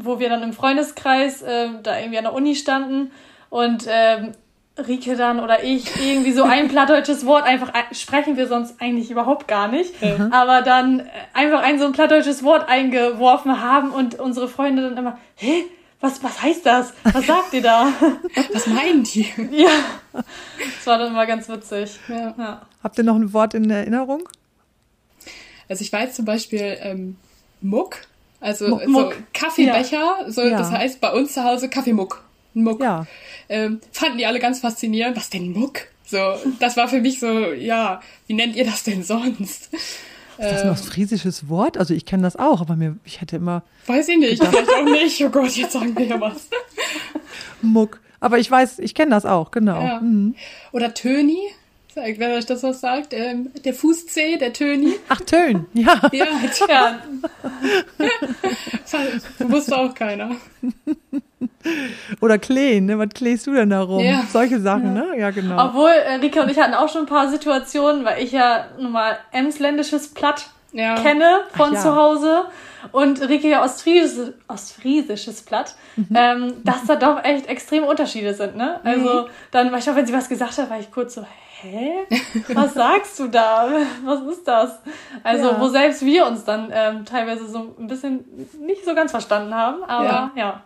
wo wir dann im Freundeskreis äh, da irgendwie an der Uni standen und ähm, Rike dann oder ich irgendwie so ein plattdeutsches Wort einfach sprechen wir sonst eigentlich überhaupt gar nicht, mhm. aber dann äh, einfach ein so ein plattdeutsches Wort eingeworfen haben und unsere Freunde dann immer, hä? Was, was heißt das? Was sagt ihr da? was meinen die? Ja, das war dann immer ganz witzig. Ja. Ja. Habt ihr noch ein Wort in Erinnerung? Also ich weiß zum Beispiel ähm, Muck, also Muck, so Muck. Kaffeebecher, ja. so, das heißt bei uns zu Hause Kaffeemuck. Muck. Ja ähm, fanden die alle ganz faszinierend. Was denn Muck? So, das war für mich so, ja, wie nennt ihr das denn sonst? Ist das ein ähm, ostfriesisches Wort? Also ich kenne das auch, aber mir, ich hätte immer. Weiß ich nicht, gedacht, vielleicht auch nicht. Oh Gott, jetzt sagen wir ja was. Muck. Aber ich weiß, ich kenne das auch, genau. Ja. Mhm. Oder Töni, wenn euch das was sagt. Ähm, der Fußzeh, der Töni. Ach, Tön, ja. Ja, tja. Wusste auch keiner. Oder Kleen, ne? Was kläst du denn da rum? Ja. Solche Sachen, ja. ne? Ja, genau. Obwohl, äh, Rika und ich hatten auch schon ein paar Situationen, weil ich ja nun mal emsländisches Platt ja. kenne von ja. zu Hause und Rike ja ostfriesisches, ostfriesisches Platt, mhm. ähm, dass da doch echt extreme Unterschiede sind, ne? Also, mhm. dann war ich auch, wenn sie was gesagt hat, war ich kurz so, hä? Was sagst du da? Was ist das? Also, ja. wo selbst wir uns dann ähm, teilweise so ein bisschen nicht so ganz verstanden haben, aber ja. ja.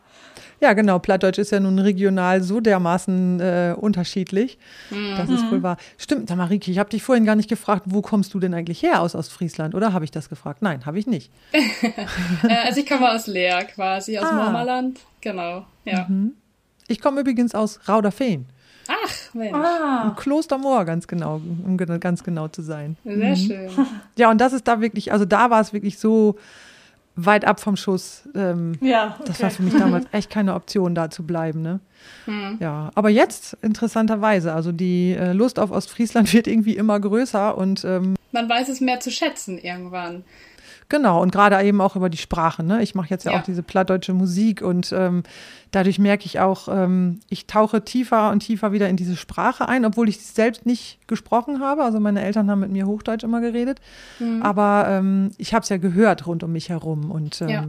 Ja, genau. Plattdeutsch ist ja nun regional so dermaßen äh, unterschiedlich. Mhm. Das ist wohl wahr. Stimmt, Marike, ich habe dich vorhin gar nicht gefragt, wo kommst du denn eigentlich her aus Ostfriesland? Oder habe ich das gefragt? Nein, habe ich nicht. Äh, also ich komme aus Leer quasi, aus ah. Mormerland. Genau, ja. Mhm. Ich komme übrigens aus Rauderfehn. Ach, Mensch. Ah. Klostermoor, ganz genau, um ganz genau zu sein. Sehr mhm. schön. Ja, und das ist da wirklich, also da war es wirklich so weit ab vom Schuss. Ähm, ja, okay. Das war für mich damals echt keine Option, da zu bleiben. Ne? Hm. Ja, aber jetzt interessanterweise, also die äh, Lust auf Ostfriesland wird irgendwie immer größer und ähm, man weiß es mehr zu schätzen irgendwann. Genau, und gerade eben auch über die Sprache. Ne? Ich mache jetzt ja, ja, auch diese plattdeutsche Musik und ähm, dadurch merke ich auch, ähm, ich tauche tiefer und tiefer wieder in diese Sprache ein, obwohl ich selbst nicht gesprochen habe. Also meine Eltern haben mit mir Hochdeutsch immer geredet, mhm. aber ähm, ich habe es ja gehört rund um mich herum und ähm, ja.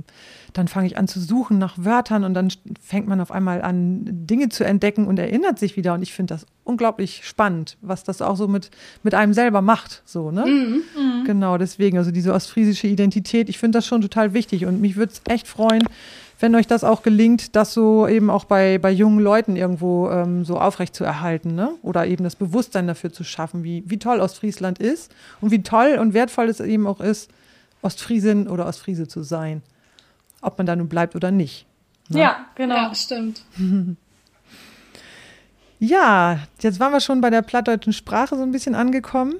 dann fange ich an zu suchen nach Wörtern und dann fängt man auf einmal an, Dinge zu entdecken und erinnert sich wieder. Und ich finde das unglaublich spannend, was das auch so mit, mit einem selber macht. So, ne? Mhm. Mhm. Genau, deswegen, also diese ostfriesische Identität, ich finde das schon total wichtig und mich würde es echt freuen, wenn euch das auch gelingt, das so eben auch bei, bei jungen Leuten irgendwo ähm, so aufrecht zu erhalten, ne? Oder eben das Bewusstsein dafür zu schaffen, wie, wie toll Ostfriesland ist und wie toll und wertvoll es eben auch ist, Ostfriesin oder Ostfriese zu sein. Ob man da nun bleibt oder nicht. Ne? Ja, genau. Ja, stimmt. ja, jetzt waren wir schon bei der plattdeutschen Sprache so ein bisschen angekommen.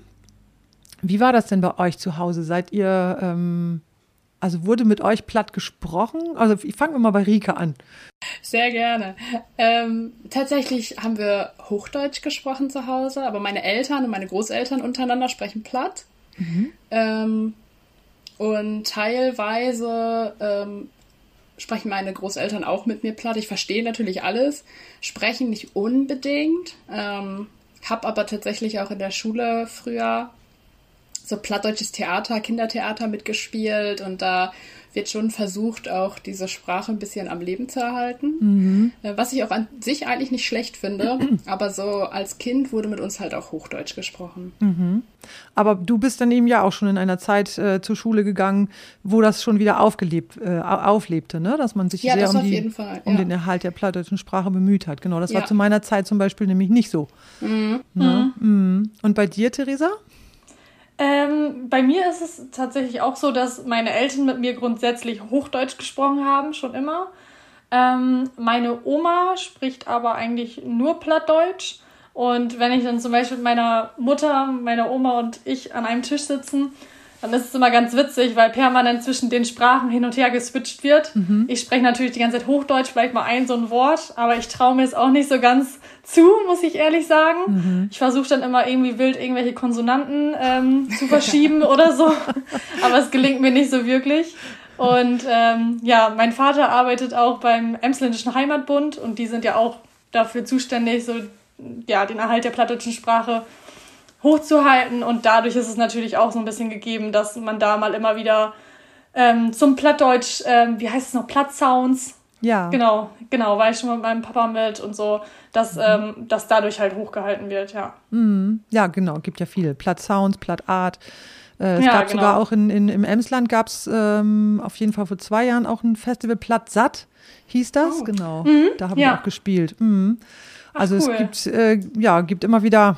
Wie war das denn bei euch zu Hause? Seid ihr, ähm, also wurde mit euch platt gesprochen? Also ich fange mal bei Rika an. Sehr gerne. Ähm, tatsächlich haben wir Hochdeutsch gesprochen zu Hause, aber meine Eltern und meine Großeltern untereinander sprechen platt. Mhm. Ähm, und teilweise ähm, sprechen meine Großeltern auch mit mir platt. Ich verstehe natürlich alles, sprechen nicht unbedingt. Ähm, hab aber tatsächlich auch in der Schule früher so plattdeutsches Theater, Kindertheater mitgespielt und da wird schon versucht, auch diese Sprache ein bisschen am Leben zu erhalten. Mhm. Äh, was ich auch an sich eigentlich nicht schlecht finde, aber so als Kind wurde mit uns halt auch Hochdeutsch gesprochen. Mhm. Aber du bist dann eben ja auch schon in einer Zeit äh, zur Schule gegangen, wo das schon wieder aufgelebt, äh, auflebte, ne? dass man sich ja, sehr um, die, Fall, ja. um, den Erhalt der plattdeutschen Sprache bemüht hat. Genau, das ja. war zu meiner Zeit zum Beispiel nämlich nicht so. Mhm. Ne? Mhm. mhm. Und bei dir, Theresa? Ähm, bei mir ist es tatsächlich auch so, dass meine Eltern mit mir grundsätzlich Hochdeutsch gesprochen haben, schon immer. Ähm, meine Oma spricht aber eigentlich nur Plattdeutsch. Und wenn ich dann zum Beispiel mit meiner Mutter, meiner Oma und ich an einem Tisch sitzen, dann ist es immer ganz witzig, weil permanent zwischen den Sprachen hin und her geswitcht wird. Mhm. Ich spreche natürlich die ganze Zeit Hochdeutsch, vielleicht mal ein so ein Wort, aber ich traue mir es auch nicht so ganz zu, muss ich ehrlich sagen. Mhm. Ich versuche dann immer irgendwie wild irgendwelche Konsonanten ähm, zu verschieben oder so, aber es gelingt mir nicht so wirklich. Und ähm, ja, mein Vater arbeitet auch beim Emsländischen Heimatbund und die sind ja auch dafür zuständig, so ja, den Erhalt der plattdeutschen Sprache hochzuhalten. Und dadurch ist es natürlich auch so ein bisschen gegeben, dass man da mal immer wieder ähm, zum Plattdeutsch, ähm, wie heißt es noch, Plattsounds. Ja. Genau, genau, war ich schon mit meinem Papa mit und so, dass mhm. ähm, das dadurch halt hochgehalten wird, ja. Mhm. Ja, genau, gibt ja viele. Plattsounds, Plattart. Äh, es ja, gab genau. sogar auch in, in, im Emsland gab es ähm, auf jeden Fall vor zwei Jahren auch ein Festival Plattsatt, hieß das, oh. genau. Mhm. Da habe ja. ich auch gespielt. Mhm. Also Ach, cool. es gibt, äh, ja, gibt immer wieder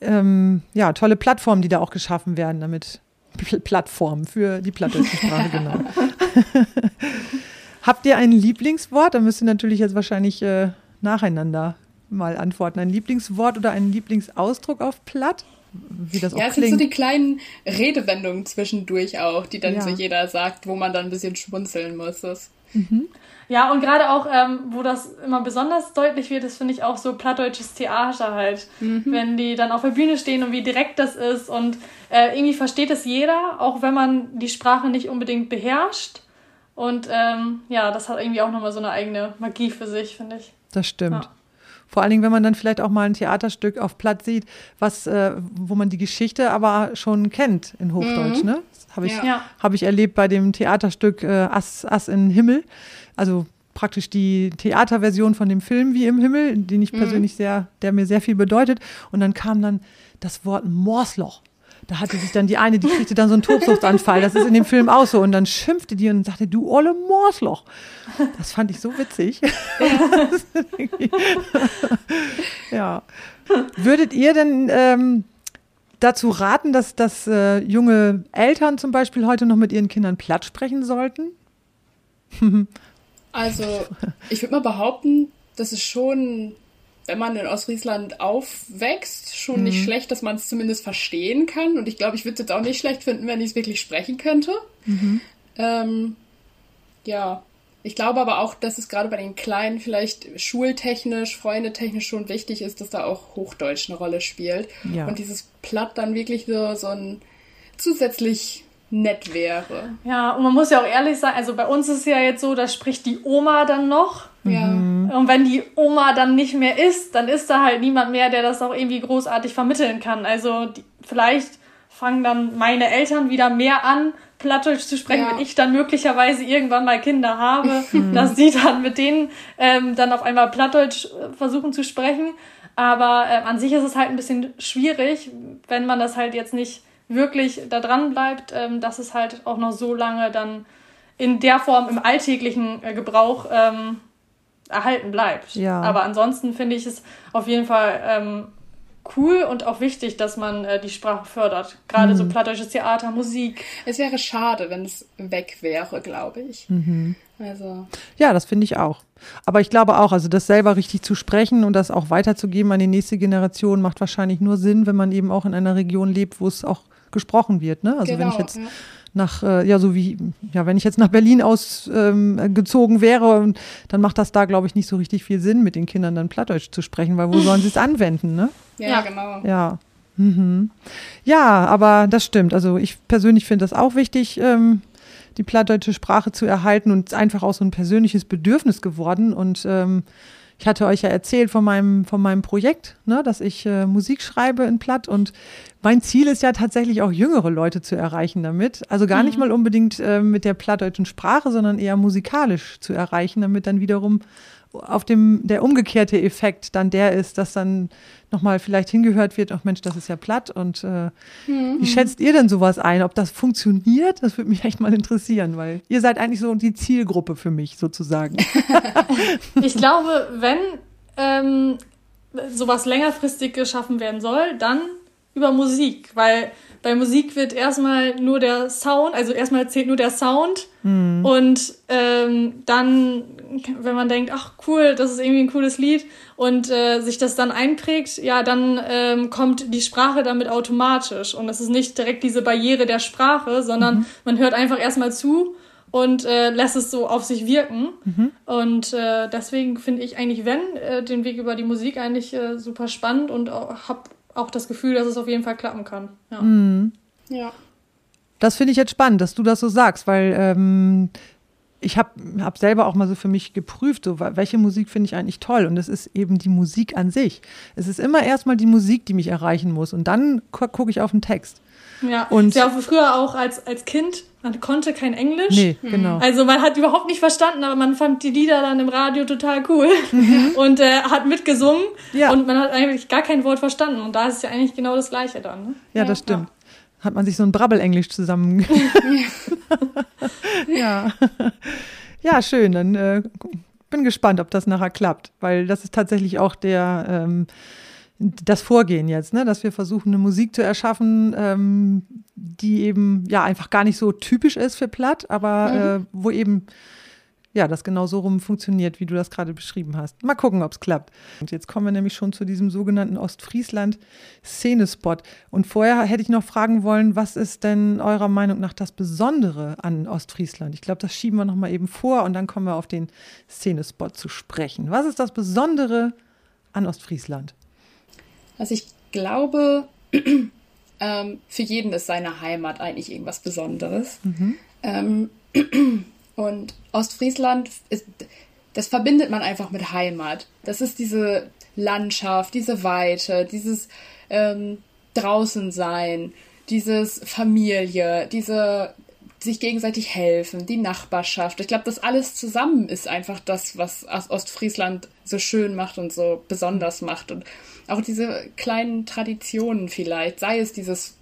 ähm, ja, tolle Plattformen, die da auch geschaffen werden, damit Plattformen für die plattdeutsche Sprache, genau. Habt ihr ein Lieblingswort? Da müsst ihr natürlich jetzt wahrscheinlich äh, nacheinander mal antworten. Ein Lieblingswort oder ein Lieblingsausdruck auf Platt? Wie das auch ja, es klingt. sind so die kleinen Redewendungen zwischendurch auch, die dann ja. so jeder sagt, wo man dann ein bisschen schmunzeln muss. Das mhm. Ja, und gerade auch, ähm, wo das immer besonders deutlich wird, ist, finde ich, auch so plattdeutsches Theater halt. Mhm. Wenn die dann auf der Bühne stehen und wie direkt das ist. Und äh, irgendwie versteht es jeder, auch wenn man die Sprache nicht unbedingt beherrscht. Und ähm, ja, das hat irgendwie auch nochmal so eine eigene Magie für sich, finde ich. Das stimmt. Ja. Vor allen Dingen, wenn man dann vielleicht auch mal ein Theaterstück auf Platt sieht, was, äh, wo man die Geschichte aber schon kennt in Hochdeutsch, mhm. ne? Habe ich, ja. hab ich erlebt bei dem Theaterstück äh, Ass, Ass in Himmel also praktisch die Theaterversion von dem Film Wie im Himmel, den ich mhm. persönlich sehr, der mir sehr viel bedeutet. Und dann kam dann das Wort Morsloch. Da hatte sich dann die eine, die kriegte dann so einen Tobsuchtanfall. Das ist in dem Film auch so. Und dann schimpfte die und sagte, du olle Morsloch. Das fand ich so witzig. ja. Würdet ihr denn ähm, dazu raten, dass, dass äh, junge Eltern zum Beispiel heute noch mit ihren Kindern platt sprechen sollten? Also, ich würde mal behaupten, das ist schon, wenn man in Ostfriesland aufwächst, schon mhm. nicht schlecht, dass man es zumindest verstehen kann. Und ich glaube, ich würde es jetzt auch nicht schlecht finden, wenn ich es wirklich sprechen könnte. Mhm. Ähm, ja, ich glaube aber auch, dass es gerade bei den Kleinen vielleicht schultechnisch, freundetechnisch schon wichtig ist, dass da auch Hochdeutsch eine Rolle spielt. Ja. Und dieses Platt dann wirklich so, so ein zusätzlich nett wäre. Ja, und man muss ja auch ehrlich sein, also bei uns ist es ja jetzt so, da spricht die Oma dann noch. Ja. Und wenn die Oma dann nicht mehr ist, dann ist da halt niemand mehr, der das auch irgendwie großartig vermitteln kann. Also die, vielleicht fangen dann meine Eltern wieder mehr an, Plattdeutsch zu sprechen, ja. wenn ich dann möglicherweise irgendwann mal Kinder habe, dass die dann mit denen ähm, dann auf einmal Plattdeutsch äh, versuchen zu sprechen. Aber äh, an sich ist es halt ein bisschen schwierig, wenn man das halt jetzt nicht wirklich da dran bleibt, ähm, dass es halt auch noch so lange dann in der Form im alltäglichen äh, Gebrauch ähm, erhalten bleibt. Ja. Aber ansonsten finde ich es auf jeden Fall ähm, cool und auch wichtig, dass man äh, die Sprache fördert. Gerade mhm. so plattdeutsches Theater, Musik. Es wäre schade, wenn es weg wäre, glaube ich. Mhm. Also. Ja, das finde ich auch. Aber ich glaube auch, also das selber richtig zu sprechen und das auch weiterzugeben an die nächste Generation macht wahrscheinlich nur Sinn, wenn man eben auch in einer Region lebt, wo es auch gesprochen wird. Ne? Also genau, wenn ich genau, jetzt ja. nach, äh, ja, so wie, ja, wenn ich jetzt nach Berlin ausgezogen ähm, wäre, dann macht das da, glaube ich, nicht so richtig viel Sinn, mit den Kindern dann Plattdeutsch zu sprechen, weil wo sollen sie es anwenden, ne? Ja, ja, genau. Ja. Mhm. Ja, aber das stimmt. Also ich persönlich finde das auch wichtig, ähm, die plattdeutsche Sprache zu erhalten und einfach auch so ein persönliches Bedürfnis geworden. Und ähm, ich hatte euch ja erzählt von meinem, von meinem Projekt, ne, dass ich äh, Musik schreibe in Platt und mein Ziel ist ja tatsächlich auch jüngere Leute zu erreichen damit. Also gar mhm. nicht mal unbedingt äh, mit der plattdeutschen Sprache, sondern eher musikalisch zu erreichen, damit dann wiederum auf dem der umgekehrte Effekt dann der ist, dass dann nochmal vielleicht hingehört wird, ach Mensch, das ist ja platt. Und äh, mhm. wie schätzt ihr denn sowas ein? Ob das funktioniert? Das würde mich echt mal interessieren, weil ihr seid eigentlich so die Zielgruppe für mich sozusagen. ich glaube, wenn ähm, sowas längerfristig geschaffen werden soll, dann über Musik, weil bei Musik wird erstmal nur der Sound, also erstmal zählt nur der Sound mhm. und ähm, dann, wenn man denkt, ach cool, das ist irgendwie ein cooles Lied und äh, sich das dann einprägt, ja, dann ähm, kommt die Sprache damit automatisch und es ist nicht direkt diese Barriere der Sprache, sondern mhm. man hört einfach erstmal zu und äh, lässt es so auf sich wirken. Mhm. Und äh, deswegen finde ich eigentlich, wenn, äh, den Weg über die Musik eigentlich äh, super spannend und habe auch das Gefühl, dass es auf jeden Fall klappen kann. Ja. Mhm. ja. Das finde ich jetzt spannend, dass du das so sagst, weil ähm, ich habe hab selber auch mal so für mich geprüft, so, welche Musik finde ich eigentlich toll. Und es ist eben die Musik an sich. Es ist immer erstmal die Musik, die mich erreichen muss. Und dann gucke ich auf den Text. Ja, und ja früher auch als, als Kind, man konnte kein Englisch. Nee, mhm. genau. Also man hat überhaupt nicht verstanden, aber man fand die Lieder dann im Radio total cool mhm. und äh, hat mitgesungen ja. und man hat eigentlich gar kein Wort verstanden. Und da ist es ja eigentlich genau das Gleiche dann. Ne? Ja, das stimmt. Ja. Hat man sich so ein Brabbel-Englisch zusammen. ja. ja, schön. Dann äh, bin gespannt, ob das nachher klappt, weil das ist tatsächlich auch der ähm, das Vorgehen jetzt, ne? dass wir versuchen, eine Musik zu erschaffen, ähm, die eben ja einfach gar nicht so typisch ist für Platt, aber mhm. äh, wo eben ja, das genau so rum funktioniert, wie du das gerade beschrieben hast. Mal gucken, ob es klappt. Und jetzt kommen wir nämlich schon zu diesem sogenannten Ostfriesland-Szenespot. Und vorher hätte ich noch fragen wollen, was ist denn eurer Meinung nach das Besondere an Ostfriesland? Ich glaube, das schieben wir nochmal eben vor und dann kommen wir auf den Szenespot zu sprechen. Was ist das Besondere an Ostfriesland? Also ich glaube, ähm, für jeden ist seine Heimat eigentlich irgendwas Besonderes. Mhm. Ähm, und Ostfriesland, ist, das verbindet man einfach mit Heimat. Das ist diese Landschaft, diese Weite, dieses ähm, Draußensein, dieses Familie, diese sich gegenseitig helfen, die Nachbarschaft. Ich glaube, das alles zusammen ist einfach das, was Ostfriesland so schön macht und so besonders macht. Und auch diese kleinen Traditionen vielleicht, sei es dieses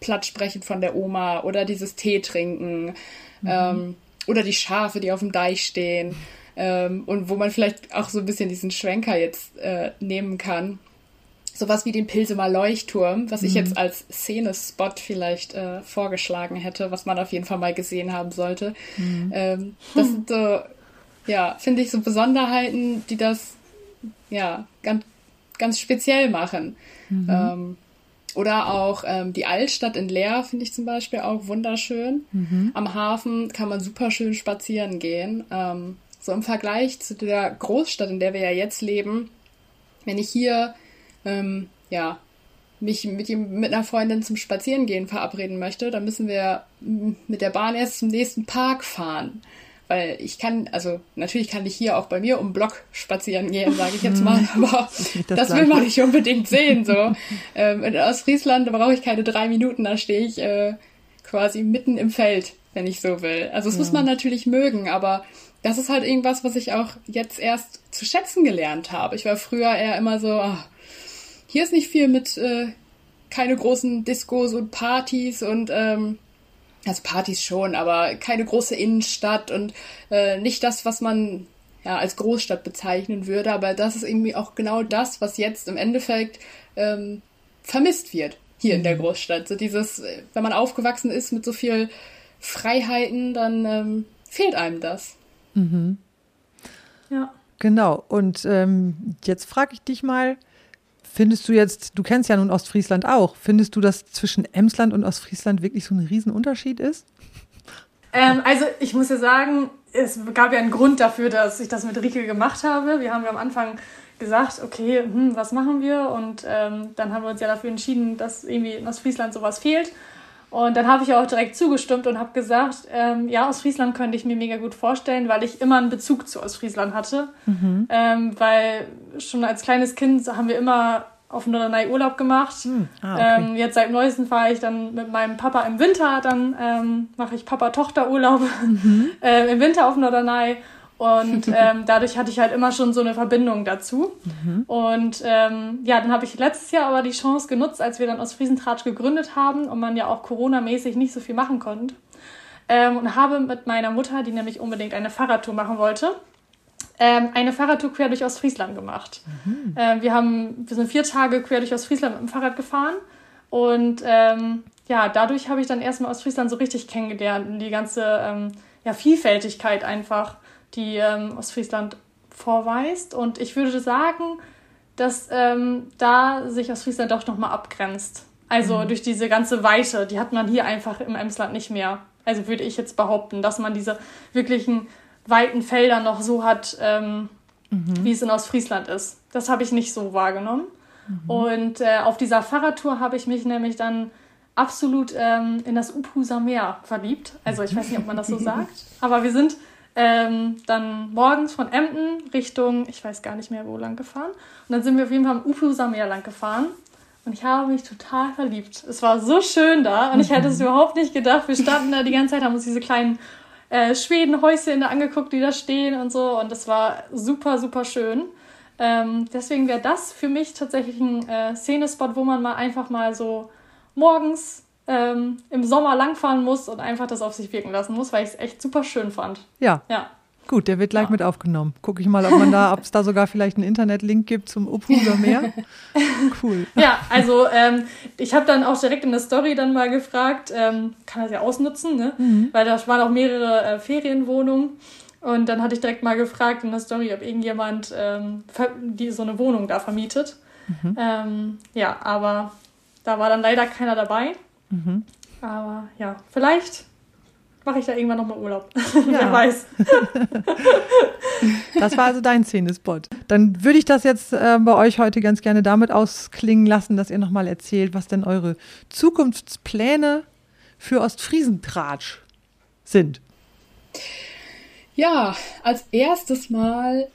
Plattsprechen von der Oma oder dieses Tee trinken mhm. ähm, oder die Schafe, die auf dem Deich stehen ähm, und wo man vielleicht auch so ein bisschen diesen Schwenker jetzt äh, nehmen kann. Sowas wie den Pilsemer Leuchtturm, was mhm. ich jetzt als Szenespot vielleicht äh, vorgeschlagen hätte, was man auf jeden Fall mal gesehen haben sollte. Mhm. Ähm, das sind so, ja, finde ich so Besonderheiten, die das ja ganz ganz speziell machen. Mhm. Ähm, oder auch ähm, die Altstadt in Leer finde ich zum Beispiel auch wunderschön. Mhm. Am Hafen kann man super schön spazieren gehen. Ähm, so im Vergleich zu der Großstadt, in der wir ja jetzt leben, wenn ich hier ähm, ja mich mit, mit einer Freundin zum Spazierengehen verabreden möchte, dann müssen wir mit der Bahn erst zum nächsten Park fahren. Weil ich kann, also natürlich kann ich hier auch bei mir um Block spazieren gehen, sage ich jetzt mal, aber das, das will man nicht unbedingt sehen. So. ähm, in Ostfriesland brauche ich keine drei Minuten, da stehe ich äh, quasi mitten im Feld, wenn ich so will. Also das ja. muss man natürlich mögen, aber das ist halt irgendwas, was ich auch jetzt erst zu schätzen gelernt habe. Ich war früher eher immer so, ach, hier ist nicht viel mit äh, keine großen Diskos und Partys und ähm, also Partys schon, aber keine große Innenstadt und äh, nicht das, was man ja, als Großstadt bezeichnen würde, aber das ist irgendwie auch genau das, was jetzt im Endeffekt ähm, vermisst wird hier in der mhm. Großstadt. So dieses, äh, wenn man aufgewachsen ist mit so viel Freiheiten, dann ähm, fehlt einem das. Mhm. Ja. Genau. Und ähm, jetzt frage ich dich mal, Findest du jetzt, du kennst ja nun Ostfriesland auch, findest du, dass zwischen Emsland und Ostfriesland wirklich so ein Riesenunterschied ist? Ähm, also ich muss ja sagen, es gab ja einen Grund dafür, dass ich das mit Rike gemacht habe. Wir haben ja am Anfang gesagt, okay, hm, was machen wir? Und ähm, dann haben wir uns ja dafür entschieden, dass irgendwie in Ostfriesland sowas fehlt. Und dann habe ich auch direkt zugestimmt und habe gesagt, ähm, ja, Ostfriesland könnte ich mir mega gut vorstellen, weil ich immer einen Bezug zu Ostfriesland hatte. Mhm. Ähm, weil schon als kleines Kind haben wir immer auf Norderney Urlaub gemacht. Mhm. Ah, okay. ähm, jetzt seit neuestem fahre ich dann mit meinem Papa im Winter, dann ähm, mache ich Papa-Tochter-Urlaub mhm. äh, im Winter auf Norderney. Und ähm, dadurch hatte ich halt immer schon so eine Verbindung dazu. Mhm. Und ähm, ja, dann habe ich letztes Jahr aber die Chance genutzt, als wir dann aus Friesentratsch gegründet haben und man ja auch Corona-mäßig nicht so viel machen konnte. Ähm, und habe mit meiner Mutter, die nämlich unbedingt eine Fahrradtour machen wollte, ähm, eine Fahrradtour quer durch Ostfriesland gemacht. Mhm. Ähm, wir, haben, wir sind vier Tage quer durch Ostfriesland mit dem Fahrrad gefahren. Und ähm, ja, dadurch habe ich dann erstmal Ostfriesland so richtig kennengelernt und die ganze ähm, ja, Vielfältigkeit einfach die ähm, Ostfriesland vorweist. Und ich würde sagen, dass ähm, da sich Ostfriesland doch nochmal abgrenzt. Also mhm. durch diese ganze Weite, die hat man hier einfach im Emsland nicht mehr. Also würde ich jetzt behaupten, dass man diese wirklichen weiten Felder noch so hat, ähm, mhm. wie es in Ostfriesland ist. Das habe ich nicht so wahrgenommen. Mhm. Und äh, auf dieser Fahrradtour habe ich mich nämlich dann absolut ähm, in das Uphuser Meer verliebt. Also ich weiß nicht, ob man das so sagt. Aber wir sind ähm, dann morgens von Emden Richtung, ich weiß gar nicht mehr wo lang gefahren. Und dann sind wir auf jeden Fall am Ufuser Meer lang gefahren. Und ich habe mich total verliebt. Es war so schön da und ich hätte es überhaupt nicht gedacht. Wir standen da die ganze Zeit, haben uns diese kleinen äh, Schwedenhäuschen da angeguckt, die da stehen und so. Und es war super, super schön. Ähm, deswegen wäre das für mich tatsächlich ein äh, Szenespot, wo man mal einfach mal so morgens ähm, im Sommer langfahren muss und einfach das auf sich wirken lassen muss, weil ich es echt super schön fand. Ja. Ja. Gut, der wird gleich ja. mit aufgenommen. Gucke ich mal, ob man da, ob es da sogar vielleicht einen Internetlink gibt zum Uphuger Meer. Cool. Ja, also ähm, ich habe dann auch direkt in der Story dann mal gefragt, ähm, kann das ja ausnutzen, ne? Mhm. Weil da waren auch mehrere äh, Ferienwohnungen. Und dann hatte ich direkt mal gefragt in der Story, ob irgendjemand ähm, die so eine Wohnung da vermietet. Mhm. Ähm, ja, aber da war dann leider keiner dabei. Mhm. Aber ja, vielleicht mache ich da irgendwann nochmal Urlaub. Ja. Wer weiß. das war also dein Szenespot. Dann würde ich das jetzt äh, bei euch heute ganz gerne damit ausklingen lassen, dass ihr nochmal erzählt, was denn eure Zukunftspläne für Ostfriesentratsch sind. Ja, als erstes Mal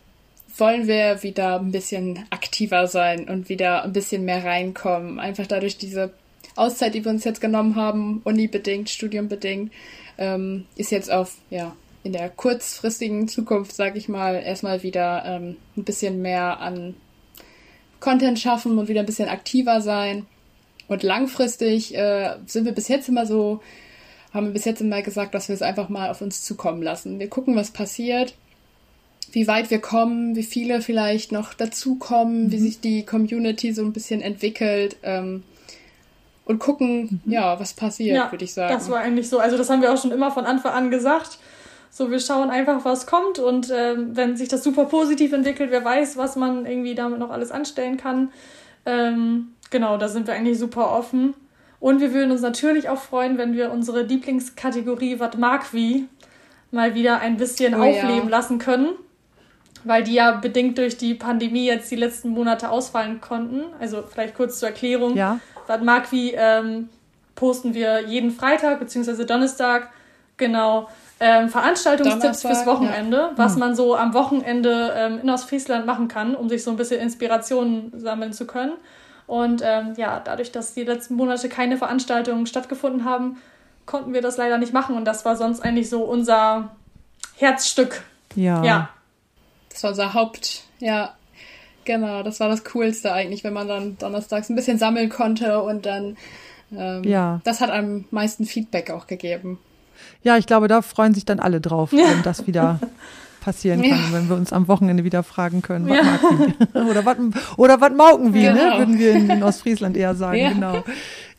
wollen wir wieder ein bisschen aktiver sein und wieder ein bisschen mehr reinkommen. Einfach dadurch diese Auszeit, die wir uns jetzt genommen haben, Uni-bedingt, Studium-bedingt, ähm, ist jetzt auf, ja, in der kurzfristigen Zukunft, sage ich mal, erstmal wieder ähm, ein bisschen mehr an Content schaffen und wieder ein bisschen aktiver sein. Und langfristig äh, sind wir bis jetzt immer so, haben wir bis jetzt immer gesagt, dass wir es einfach mal auf uns zukommen lassen. Wir gucken, was passiert, wie weit wir kommen, wie viele vielleicht noch dazukommen, mhm. wie sich die Community so ein bisschen entwickelt. Ähm, und gucken, mhm. ja, was passiert, ja, würde ich sagen. Das war eigentlich so. Also das haben wir auch schon immer von Anfang an gesagt. So, wir schauen einfach, was kommt und ähm, wenn sich das super positiv entwickelt, wer weiß, was man irgendwie damit noch alles anstellen kann. Ähm, genau, da sind wir eigentlich super offen. Und wir würden uns natürlich auch freuen, wenn wir unsere Lieblingskategorie Was mag wie mal wieder ein bisschen oh, aufleben ja. lassen können. Weil die ja bedingt durch die Pandemie jetzt die letzten Monate ausfallen konnten. Also vielleicht kurz zur Erklärung. Ja. Was mag wie ähm, posten wir jeden Freitag bzw. Donnerstag genau ähm, Veranstaltungstipps fürs Wochenende, ja. was hm. man so am Wochenende ähm, in Ostfriesland machen kann, um sich so ein bisschen Inspirationen sammeln zu können. Und ähm, ja, dadurch, dass die letzten Monate keine Veranstaltungen stattgefunden haben, konnten wir das leider nicht machen. Und das war sonst eigentlich so unser Herzstück. Ja. Ja. Das war unser Haupt, ja, Genau, das war das Coolste eigentlich, wenn man dann donnerstags ein bisschen sammeln konnte und dann ähm, ja. das hat am meisten Feedback auch gegeben. Ja, ich glaube, da freuen sich dann alle drauf, ja. wenn das wieder passieren kann, ja. wenn wir uns am Wochenende wieder fragen können, was ja. mag oder was oder was mauken wir, ne? genau. ne? würden wir in, in Ostfriesland eher sagen, genau.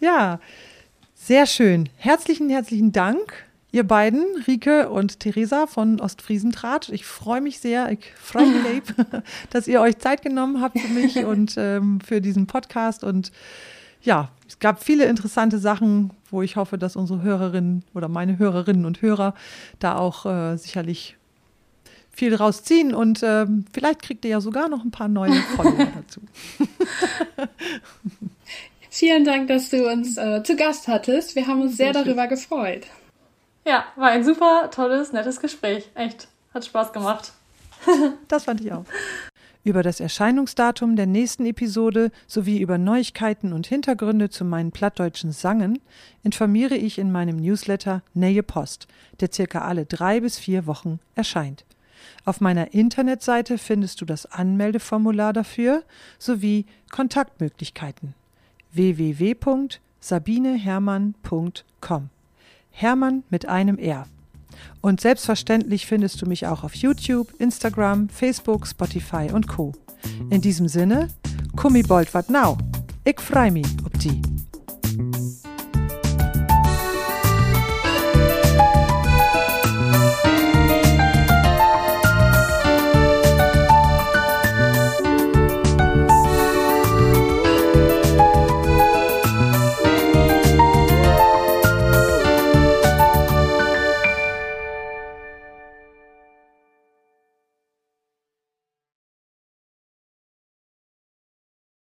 Ja, sehr schön. Herzlichen, herzlichen Dank ihr beiden, Rike und Theresa von Ostfriesentratsch. Ich freue mich sehr, ich freue mich, dass ihr euch Zeit genommen habt für mich und ähm, für diesen Podcast. Und ja, es gab viele interessante Sachen, wo ich hoffe, dass unsere Hörerinnen oder meine Hörerinnen und Hörer da auch äh, sicherlich viel draus ziehen und äh, vielleicht kriegt ihr ja sogar noch ein paar neue Follower dazu. Vielen Dank, dass du uns äh, zu Gast hattest. Wir haben uns sehr, sehr darüber gefreut. Ja, war ein super tolles, nettes Gespräch. Echt, hat Spaß gemacht. das fand ich auch. Über das Erscheinungsdatum der nächsten Episode sowie über Neuigkeiten und Hintergründe zu meinen plattdeutschen Sangen informiere ich in meinem Newsletter Nähe Post, der circa alle drei bis vier Wochen erscheint. Auf meiner Internetseite findest du das Anmeldeformular dafür sowie Kontaktmöglichkeiten www.sabinehermann.com. Hermann mit einem R. Und selbstverständlich findest du mich auch auf YouTube, Instagram, Facebook, Spotify und Co. In diesem Sinne, kummi bold wat now. Ich freu mich ob die.